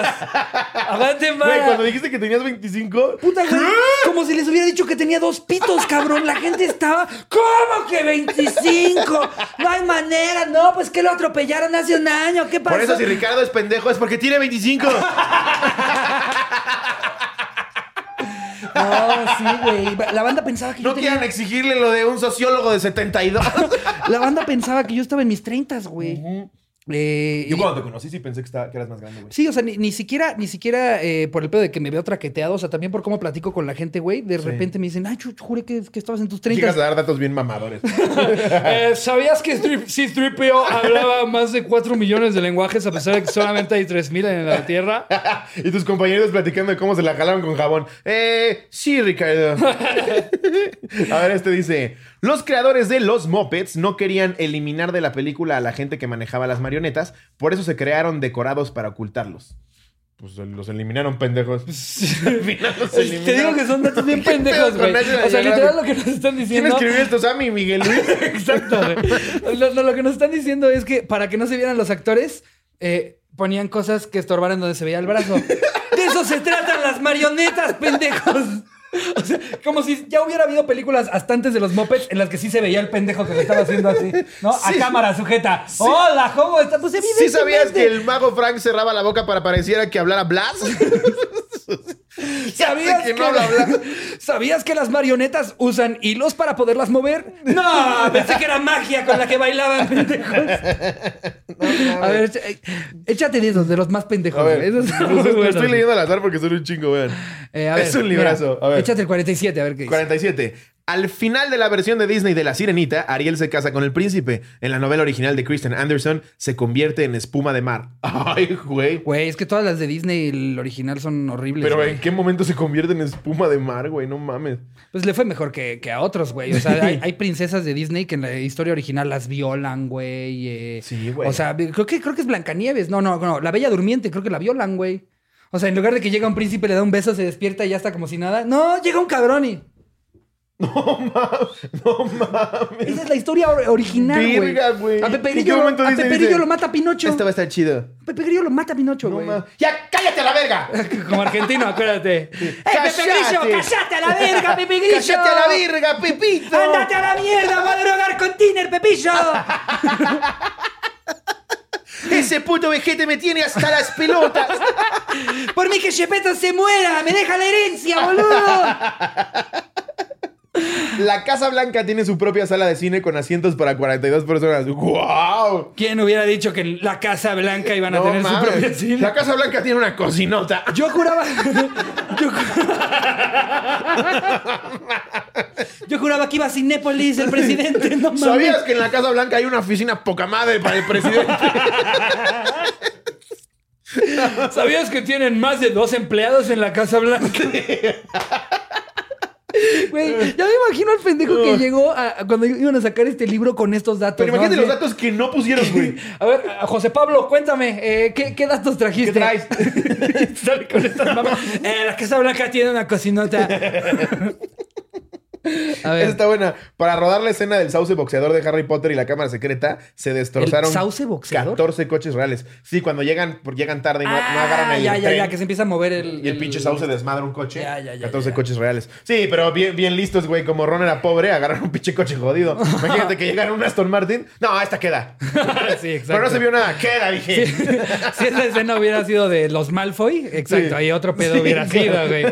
Aguanten Güey, más. cuando dijiste que tenías 25... Puta, güey. Como si les hubiera dicho que tenía dos pitos, cabrón. La gente estaba. ¿Cómo que 25? No hay manera. No, pues que lo atropellaron hace un año. ¿Qué pasó? Por eso si Ricardo es pendejo es porque tiene 25. <laughs> No, sí, güey. La banda pensaba que yo No tenía. quieran exigirle lo de un sociólogo de 72. <laughs> La banda pensaba que yo estaba en mis 30, güey. Eh, Yo cuando te conocí sí pensé que, eras más grande, güey. Sí, o sea, ni, ni siquiera, ni siquiera eh, por el pedo de que me veo traqueteado, o sea, también por cómo platico con la gente, güey. De Sí. repente me dicen, ay, yo juré que, que estabas en tus 30. Llegas a dar datos bien mamadores. <laughs> Eh, ¿Sabías que Strip- C-3PO hablaba más de 4 millones de lenguajes a pesar de que solamente hay 3.000 en la Tierra? <laughs> y tus compañeros platicando de cómo se la jalaron con jabón. Eh, sí, Ricardo. <laughs> a ver, este dice: Los creadores de los Muppets no querían eliminar de la película a la gente que manejaba las marionetas, por eso se crearon decorados para ocultarlos. Pues los eliminaron, pendejos. <laughs> Al final los Te digo que son datos bien <laughs> ¿Qué pedo pendejos, güey. O sea, literal lo que nos están ¿Quién diciendo... escribió esto? ¿Sammy Miguel Luis? <laughs> Exacto, güey. Lo, lo- lo que nos están diciendo es que para que no se vieran los actores, eh, ponían cosas que estorbaran donde se veía el brazo. De eso se tratan las marionetas, pendejos. <laughs> O sea, como si ya hubiera habido películas hasta antes de los Muppets en las que sí se veía el pendejo que lo estaba haciendo así, ¿no? Sí. A cámara sujeta. Hola, ¿cómo está? Pues ¿Sí sabías que el mago Frank cerraba la boca para pareciera que hablara Blas? <laughs> <laughs> ¿Sabías que no habla Blas. ¿Sabías que las marionetas usan hilos para poderlas mover? <laughs> No, pensé que era magia con la que bailaban, pendejos. A ver, échate de esos, de los más pendejos. Ver. Esos son buenos. estoy leyendo al azar porque son un chingo, vean. Eh, a ver, es un mira, librazo. a ver. Échate el 47, a ver qué dice. 47. Al final de la versión de Disney de La Sirenita, Ariel se casa con el príncipe. En la novela original de Kristen Anderson, se convierte en espuma de mar. <laughs> Ay, güey. Güey, es que todas las de Disney, el original, son horribles. Pero güey. ¿en qué momento se convierte en espuma de mar, güey? No mames. Pues le fue mejor que, que a otros, güey. O sea, hay, <laughs> hay princesas de Disney que en la historia original las violan, güey. eh. Sí, güey. O sea, creo que, creo que es Blancanieves. No, no, no. La Bella Durmiente, creo que la violan, güey. O sea, en lugar de que llega un príncipe, le da un beso, se despierta y ya está como si nada. No, llega un cabrón y. No mames. No mames. Esa es la historia or- original, güey. Verga, güey. A Pepe ¿En qué Grillo, momento a Disney Pepe dice, Grillo lo mata Pinocho. Esto va a estar chido. A Pepe Grillo lo mata Pinocho, No güey. mames. ¡Ya cállate a la verga! <laughs> como argentino, acuérdate. ¡Eh, Pepe ¡Cállate! Grillo! ¡Cállate a la verga, <laughs> Pepe Grillo! ¡Cállate a la verga, Pepito! ¡Ándate a la mierda! ¡Va a drogar con Tiner, Pepillo! <laughs> Ese puto vejete me tiene hasta las pelotas. ¡Por mí que Shepeto se muera! ¡Me deja la herencia, boludo! La Casa Blanca tiene su propia sala de cine con asientos para 42 personas. ¡Wow! ¿Quién hubiera dicho que en la Casa Blanca iban a No tener su mames. propia cine? La Casa Blanca tiene una cocinota. Yo juraba. <laughs> Yo, ju- Yo juraba que iba a Cinépolis el presidente, no mames. ¿Sabías que en la Casa Blanca hay una oficina poca madre para el presidente? ¿Sabías que tienen más de dos empleados en la Casa Blanca? <laughs> Güey, ya me imagino al pendejo que llegó a, a cuando iban a sacar este libro con estos datos. Pero imagínate los datos que no pusieron, güey. <laughs> A ver, a José Pablo, cuéntame, eh, ¿qué, qué datos trajiste? ¿Qué traes? <laughs> <laughs> Sale con estas mamás. Eh, la Casa Blanca tiene una cocinota. A ver. Esa está buena. Para rodar la escena del sauce boxeador de Harry Potter y la cámara secreta, se destrozaron ¿El sauce boxeador? 14 coches reales. Sí, cuando llegan, porque llegan tarde y no, no agarran el Ah, ya, ya, tren. ya, que se empieza a mover el. Y el pinche sauce desmadra un coche. Ya, ya, ya, 14 ya. coches reales. Sí, pero bien, bien listos, güey. Como Ron era pobre, agarraron un pinche coche jodido. <laughs> Imagínate que llegaron un Aston Martin. No, esta queda. <laughs> sí, exacto. Pero no se vio nada. Queda, dije. <laughs> si esa escena hubiera sido de los Malfoy, exacto, Sí. ahí otro pedo Sí, hubiera claro. sido, güey.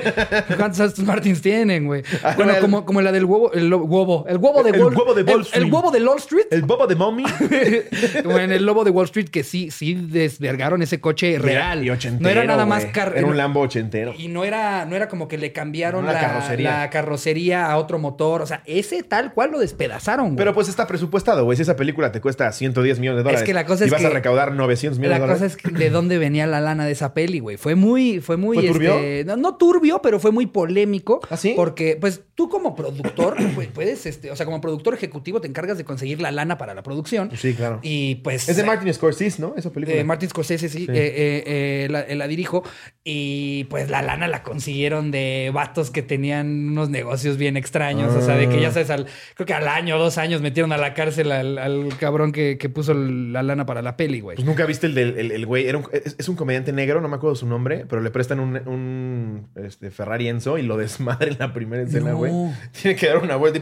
¿Cuántos Aston Martins tienen, güey? Ah, Bueno, el- como, como la del huevo, el huevo, el huevo de El Wall huevo de Wall el- Street. El, huevo de Wall Street. El bobo de mommy. <laughs> como en el lobo de Wall Street, que sí, sí desvergaron ese coche real. Y ochentero, no era nada más güey. car- Era un Lambo ochentero. Y no era, no era como que le cambiaron la la, carrocería. la carrocería a otro motor. O sea, ese tal cual lo despedazaron, güey. Pero pues está presupuestado, güey. Si esa película te cuesta 110 millones de dólares. que la cosa y es vas a recaudar 900 millones La de cosa dólares. es que de dónde venía la lana de esa peli, güey. Fue muy, fue muy, ¿Fue turbio? este, no, no turbio, pero fue muy polémico. ¿Ah, sí? Porque, pues, tú como productor, <clears throat> pues, puedes, este, o sea, como productor ejecutivo te encargas de conseguir la lana para la producción. Sí, claro. Y pues. Es de Martin Scorsese, ¿no? Esa película. Eh, Martin Scorsese, sí, Sí. eh, eh, eh, la, eh, la dirijo. Y pues la lana la consiguieron de vatos que tenían unos negocios bien extraños. O sea, de que ya Ah. sabes, al, creo que al año, dos años metieron a la cárcel al, al cabrón que, que puso la lana para la peli, güey. Pues nunca viste el del el, el güey. Era un- es, es un comediante negro, no me acuerdo su nombre, pero le prestan un, un, este, Ferrari Enzo y lo desmadra en la primera escena, No. güey. Tiene que dar una vuelta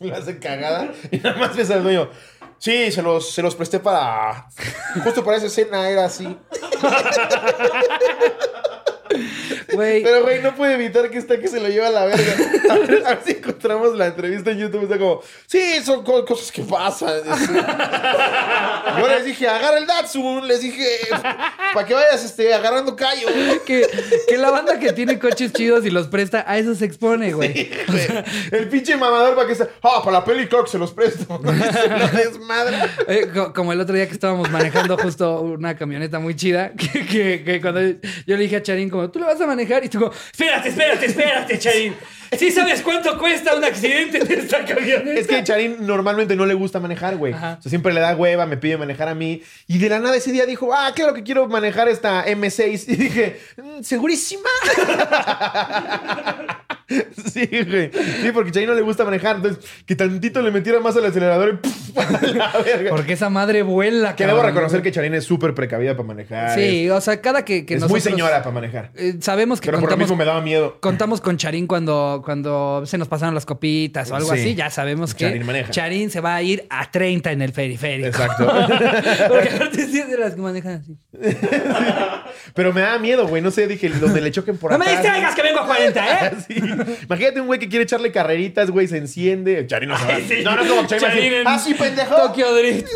y <laughs> lo hace cagada. Y nada más ves al dueño. Sí, se los, se los presté para. Justo para esa escena era así. <laughs> Pero, güey, no puede evitar que está que se lo lleva a la verga. <laughs> A ver, a ver si encontramos la entrevista en YouTube. Está como, sí, son co- cosas que pasan. Yo les dije, agarra el Datsun. Les dije, para que vayas este, agarrando callo. que, que la banda que tiene coches chidos y los presta, a eso se expone, güey. El pinche mamador para que está. Ah, para la peli, claro que se los presto. <laughs> se lo. Eh, co- como el otro día que estábamos manejando justo una camioneta muy chida, <laughs> que, que- que cuando yo le dije a Charín como, ¿tú le vas a manejar? Y tú como, Espérate, espérate, espérate, Charín. <laughs> ¿Sí sabes cuánto cuesta un accidente en esta camioneta? Es que Charín normalmente no le gusta manejar, güey. O sea, siempre le da hueva, me pide manejar a mí. Y de la nada ese día dijo, ah, claro que quiero manejar esta M6. <laughs> Y dije, "Mm, segurísima. <laughs> <laughs> sí, güey. Sí, porque Charín no le gusta manejar. Entonces, que tantito le metiera más al acelerador y <laughs> a la verga. porque esa madre vuela, Que debo cabrón". reconocer que Charín es súper precavida para manejar. Sí, o sea, cada que, que Es, es muy nosotros, señora para manejar. eh, sabemos que Pero por lo contamos, mismo me daba miedo. contamos con Charín cuando, cuando se nos pasaron las copitas o algo Sí. así, ya sabemos que Charín maneja. Charín se va a ir a 30 en el periférico. Exacto. <laughs> Porque aparte sí es de las que manejan así. Pero me daba miedo, güey. No sé, dije, donde le choquen por No me atrás. distraigas que vengo a 40, ¿eh? Sí. Imagínate un güey que quiere echarle carreritas, güey, se enciende. Charín no se va. sí. No, no, como decir, Charín en- Ah, sí, pendejo. Tokyo Drift.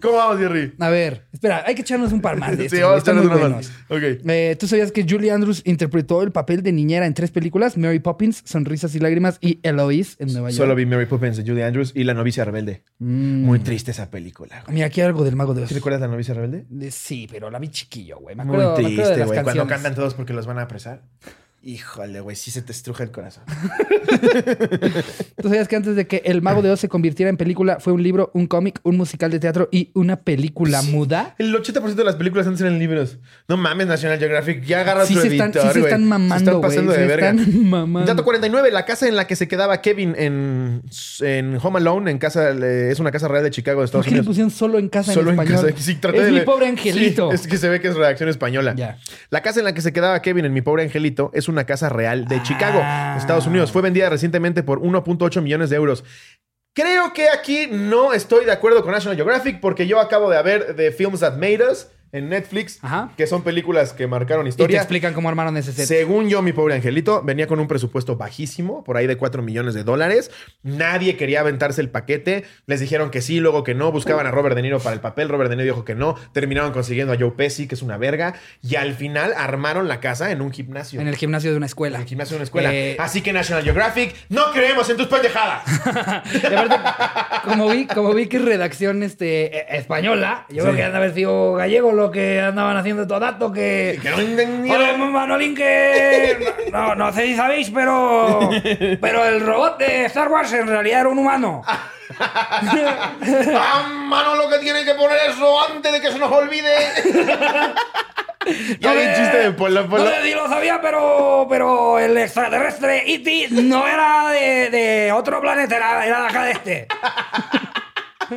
¿Cómo vamos, Jerry? A ver, espera, hay que echarnos un par más de estos. Sí, vamos a echarnos muy uno buenos. más. Ok. Eh, ¿Tú sabías que Julie Andrews interpretó el papel de niñera en tres películas? Mary Poppins, Sonrisas y Lágrimas y Eloise en Nueva York. Solo vi Mary Poppins de Julie Andrews y La novicia rebelde. Muy triste esa película. güey. Mira, aquí hay algo del Mago de Oz. ¿Sí recuerdas La novicia rebelde? De- Sí, pero la vi chiquillo, güey. Me Muy acuerdo, me acuerdo de güey. Cuando cantan todos porque los van a apresar. Híjole, güey, sí se te estruja el corazón. <laughs> ¿Tú sabías que antes de que El Mago de Oz se convirtiera en película fue un libro, un cómic, un musical de teatro y una película muda? El 80% de las películas antes eran libros. No mames, National Geographic. Ya agarra Sí otro se están- editor, sí se están mamando, están pasando güey, de se verga. están <laughs> mamando. Dato 49. La casa en la que se quedaba Kevin en, en Home Alone, en casa, es una casa real de Chicago, de ¿Por Estados qué le pusieron solo en casa Solo en en español? casa. Sí, traté es de mi pobre angelito. Sí, es que se ve que es redacción española. Ya. La casa en la que se quedaba Kevin en Mi Pobre Angelito es una casa real de Chicago, Ah. Estados Unidos. Fue vendida recientemente por 1.8 millones de euros. Creo que aquí no estoy de acuerdo con National Geographic porque yo acabo de ver The Films That Made Us en Netflix, Ajá. que son películas que marcaron Y te historia. explican cómo armaron ese set. Según yo, mi pobre angelito, venía con un presupuesto bajísimo, por ahí de 4 millones de dólares. Nadie quería aventarse el paquete. Les dijeron que sí, luego que no. Buscaban a Robert De Niro para el papel. Robert De Niro dijo que no. Terminaron consiguiendo a Joe Pesci, que es una verga. Y al final armaron la casa en un gimnasio. En el gimnasio de una escuela. En el gimnasio de una escuela. Eh, Así que National Geographic, no creemos en tus pendejadas. <laughs> Aparte, como vi, como vi que es redacción este, eh, española, yo creo que han haber sido gallego lo que andaban haciendo todo dato que... que no entendieron. Manolín, que... No, no sé si sabéis, pero... Pero el robot de Star Wars en realidad era un humano. <laughs> ¡Ah, mano, lo que tiene que poner eso antes de que se nos olvide! ya vi chiste de Polo Polo. No sé si lo sabía, pero, pero el extraterrestre E.T. no era de, de otro planeta, era, era de acá de este.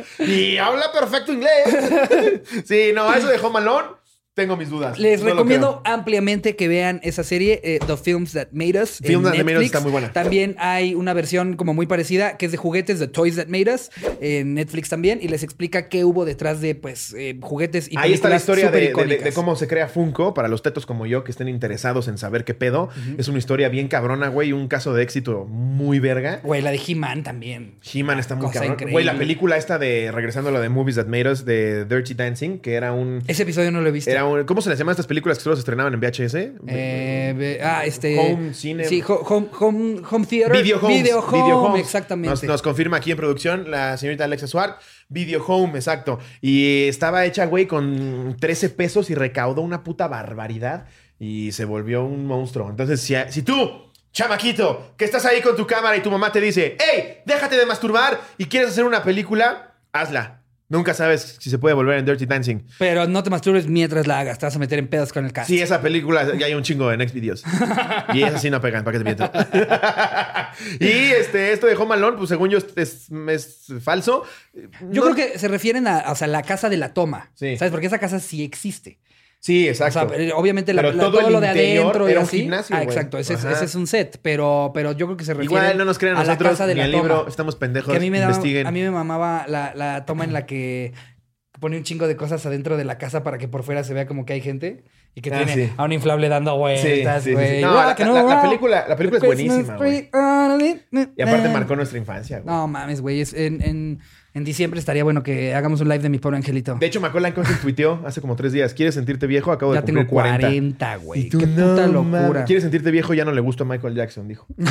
<laughs> Y habla perfecto inglés. <laughs> sí, no, eso de Home Alone, tengo mis dudas. Les No recomiendo ampliamente que vean esa serie, eh, The Films That Made Us. Films That Made Us está muy buena. También hay una versión como muy parecida que es de juguetes, The Toys That Made Us, en Netflix también, y les explica qué hubo detrás de pues eh, juguetes y Ahí está la historia de, cómo se crea Funko para los tetos como yo que estén interesados en saber qué pedo. Es una historia bien cabrona, güey, un caso de éxito muy verga. Güey, la de He-Man también. He-Man está muy increíble. Güey, la película esta de, regresando a lo de Movies That Made Us, de Dirty Dancing, que era un... Ese episodio no lo he visto. Era ¿Cómo se les llama a estas películas que solo se estrenaban en VHS? Eh, ah, este. Home, cine. Sí, ho- home, home, home theater. Video Homes. Video home, Video Homes. exactamente. Nos, nos confirma aquí en producción la señorita Alexa Swart. Video Home, exacto. Y estaba hecha, güey, con 13 pesos y recaudó una puta barbaridad y se volvió un monstruo. Entonces, si, si tú, chamaquito, que estás ahí con tu cámara y tu mamá te dice, hey, déjate de masturbar y quieres hacer una película, hazla. Nunca sabes si se puede volver en Dirty Dancing. Pero no te masturbes mientras la hagas. Te vas a meter en pedos con el cast. Sí, esa película ya hay un chingo en Next Videos. <laughs> Y esas sí no pegan, para que te miento. <laughs> y este, esto de Home Alone, pues según yo es, es falso. Yo No- creo que se refieren a, o sea, la casa de la toma. Sí. ¿Sabes? Porque esa casa sí existe. Sí, O exacto. sea, eh, obviamente la- la- todo lo de adentro y era un así. gimnasio, ah, exacto. Ese ese es un set. Pero, pero yo creo que se refiere Igual no nos crean a la casa de ni la al toma. libro. Estamos pendejos. Que a mí me, daba- investiguen. a mí me mamaba la, la toma en la que pone un chingo de cosas adentro de la casa para que por fuera se vea como que hay gente y que Ah, tiene sí. a un inflable dando vueltas, Sí, sí. No, la- la- la película- la película es buenísima, güey. it. Y aparte marcó nuestra infancia, güey. No mames, güey. es- En, en, en diciembre estaría bueno que hagamos un live de mi pobre angelito. De hecho, Macaulay Culkin tuiteó hace como tres días. ¿Quieres sentirte viejo? Acabo de ya tengo cumplir 40. 40, güey. Qué no, puta locura. ¿Quieres sentirte viejo? Ya no le gustó a Michael Jackson, dijo. <laughs> y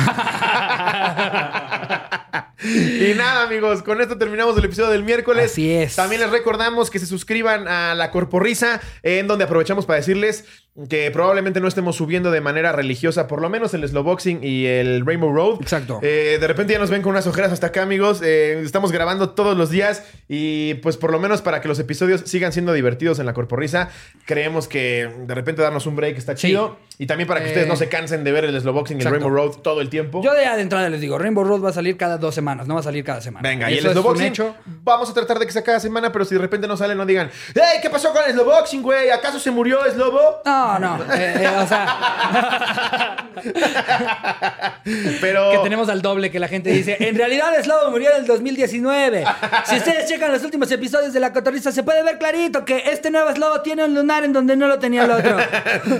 nada, amigos, con esto terminamos el episodio del miércoles. Así es. También les recordamos que se suscriban a La Corporrisa, en donde aprovechamos para decirles que probablemente no estemos subiendo de manera religiosa, por lo menos el Slowboxing y el Rainbow Road. Exacto. Eh, de repente ya nos ven con unas ojeras hasta acá, amigos. Eh, estamos grabando todos los días y pues por lo menos para que los episodios sigan siendo divertidos en La Corporrisa, creemos que de repente darnos un break está Sí. Y también para que Eh, ustedes no se cansen de ver el Slowboxing y el. Rainbow Road todo el tiempo. Yo de, entrada les digo, Rainbow Road va a salir cada dos semanas, no va a salir cada semana. Venga, y el Slowboxing, hecho. vamos a tratar de que sea cada semana, pero si de repente no sale, no digan, ¡Hey! ¿Qué pasó con el Slowboxing, güey? ¿Acaso se murió Slobo? No, no. eh, eh, o sea, <laughs> Pero... que tenemos al doble que la gente dice, en realidad Slobo murió en el 2019. Si ustedes checan los últimos episodios de La Cotorrisa, se puede ver clarito que este nuevo Slobo tiene un lunar en donde no lo tenía el otro. <laughs>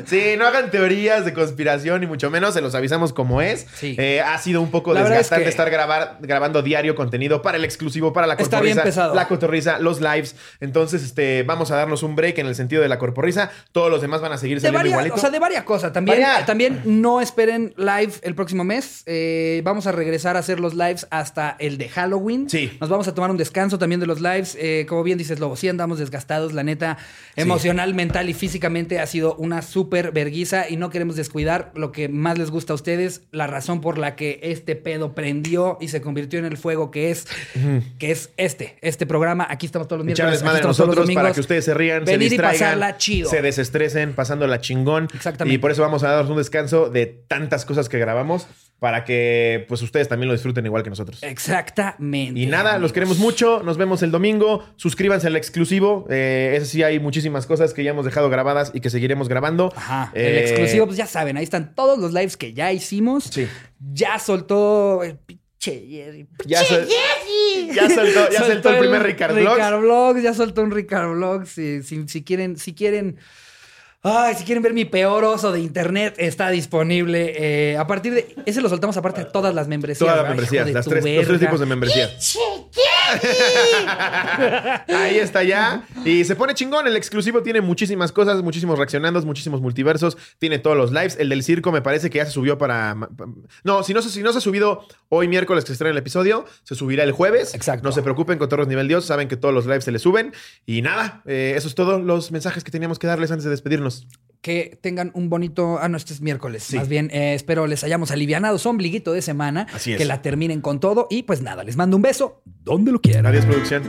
Sí, no hagan teorías de conspiración, ni mucho menos, se los avisamos como es. Sí. Eh, ha sido un poco La es desgastante que- estar grabar, grabando diario contenido para el exclusivo, para la pesado. la cotorriza, los lives. Entonces, este, vamos a darnos un break en el sentido de la corporrisa. Todos los demás van a seguir De saliendo igualito. o sea, de varias cosas. También, también no esperen live el próximo mes. Eh, vamos a regresar a hacer los lives hasta el de Halloween. Sí. Nos vamos a tomar un descanso también de los lives. Eh, como bien dices, Lobo, sí andamos desgastados. La neta, emocional, mental y físicamente ha sido una súper verguiza y no queremos descuidar lo que más les gusta a ustedes. La razón por la que este pedo prendió y se convirtió en el fuego que es, que es este, este programa. Aquí estamos todos los miércoles. Echarles madre estamos todos los nosotros para que ustedes se rían, Venir se y distraigan, pasarla chido. se desestresen, pasándola chingón. Exactamente. Y por eso vamos a darnos un descanso de tantas cosas que grabamos para que pues ustedes también lo disfruten igual que nosotros. Exactamente. Y nada, los queremos mucho. Nos vemos el domingo. Suscríbanse al exclusivo. Eh, ese sí hay muchísimas cosas que ya hemos dejado grabadas y que seguiremos grabando. Ajá. El Eh, exclusivo, pues ya saben, ahí están todos los lives que ya hicimos. Sí. Ya soltó el pinche Jerry. Ya, sol- ya soltó, ya soltó el primer Ricard Vlogs. Ricard Vlogs, ya soltó un Ricard Vlogs. Si, si- si quieren, si quieren. Ay, si quieren ver mi peor oso de internet, está disponible. eh, a partir de. Ese lo soltamos aparte de todas las membresías. Todas las membresías, las tres, los tres tipos de membresía. Ahí está ya. Y se pone chingón. El exclusivo tiene muchísimas cosas, muchísimos reaccionandos, muchísimos multiversos. Tiene todos los lives. El del circo me parece que ya se subió para. No, si no, se- si no se ha subido hoy miércoles que se estrena el episodio, se subirá el jueves. Exacto. No se preocupen, Cotorros Nivel Dios. Saben que todos los lives se les suben. Y nada, eh, eso es todo los mensajes que teníamos que darles antes de despedirnos. Que tengan un bonito. Ah, no, este es miércoles. Sí. Más bien, eh, espero les hayamos alivianado su ombliguito de semana. Así es. Que la terminen con todo. Y pues nada, les mando un beso donde lo quieran. Adiós, producción.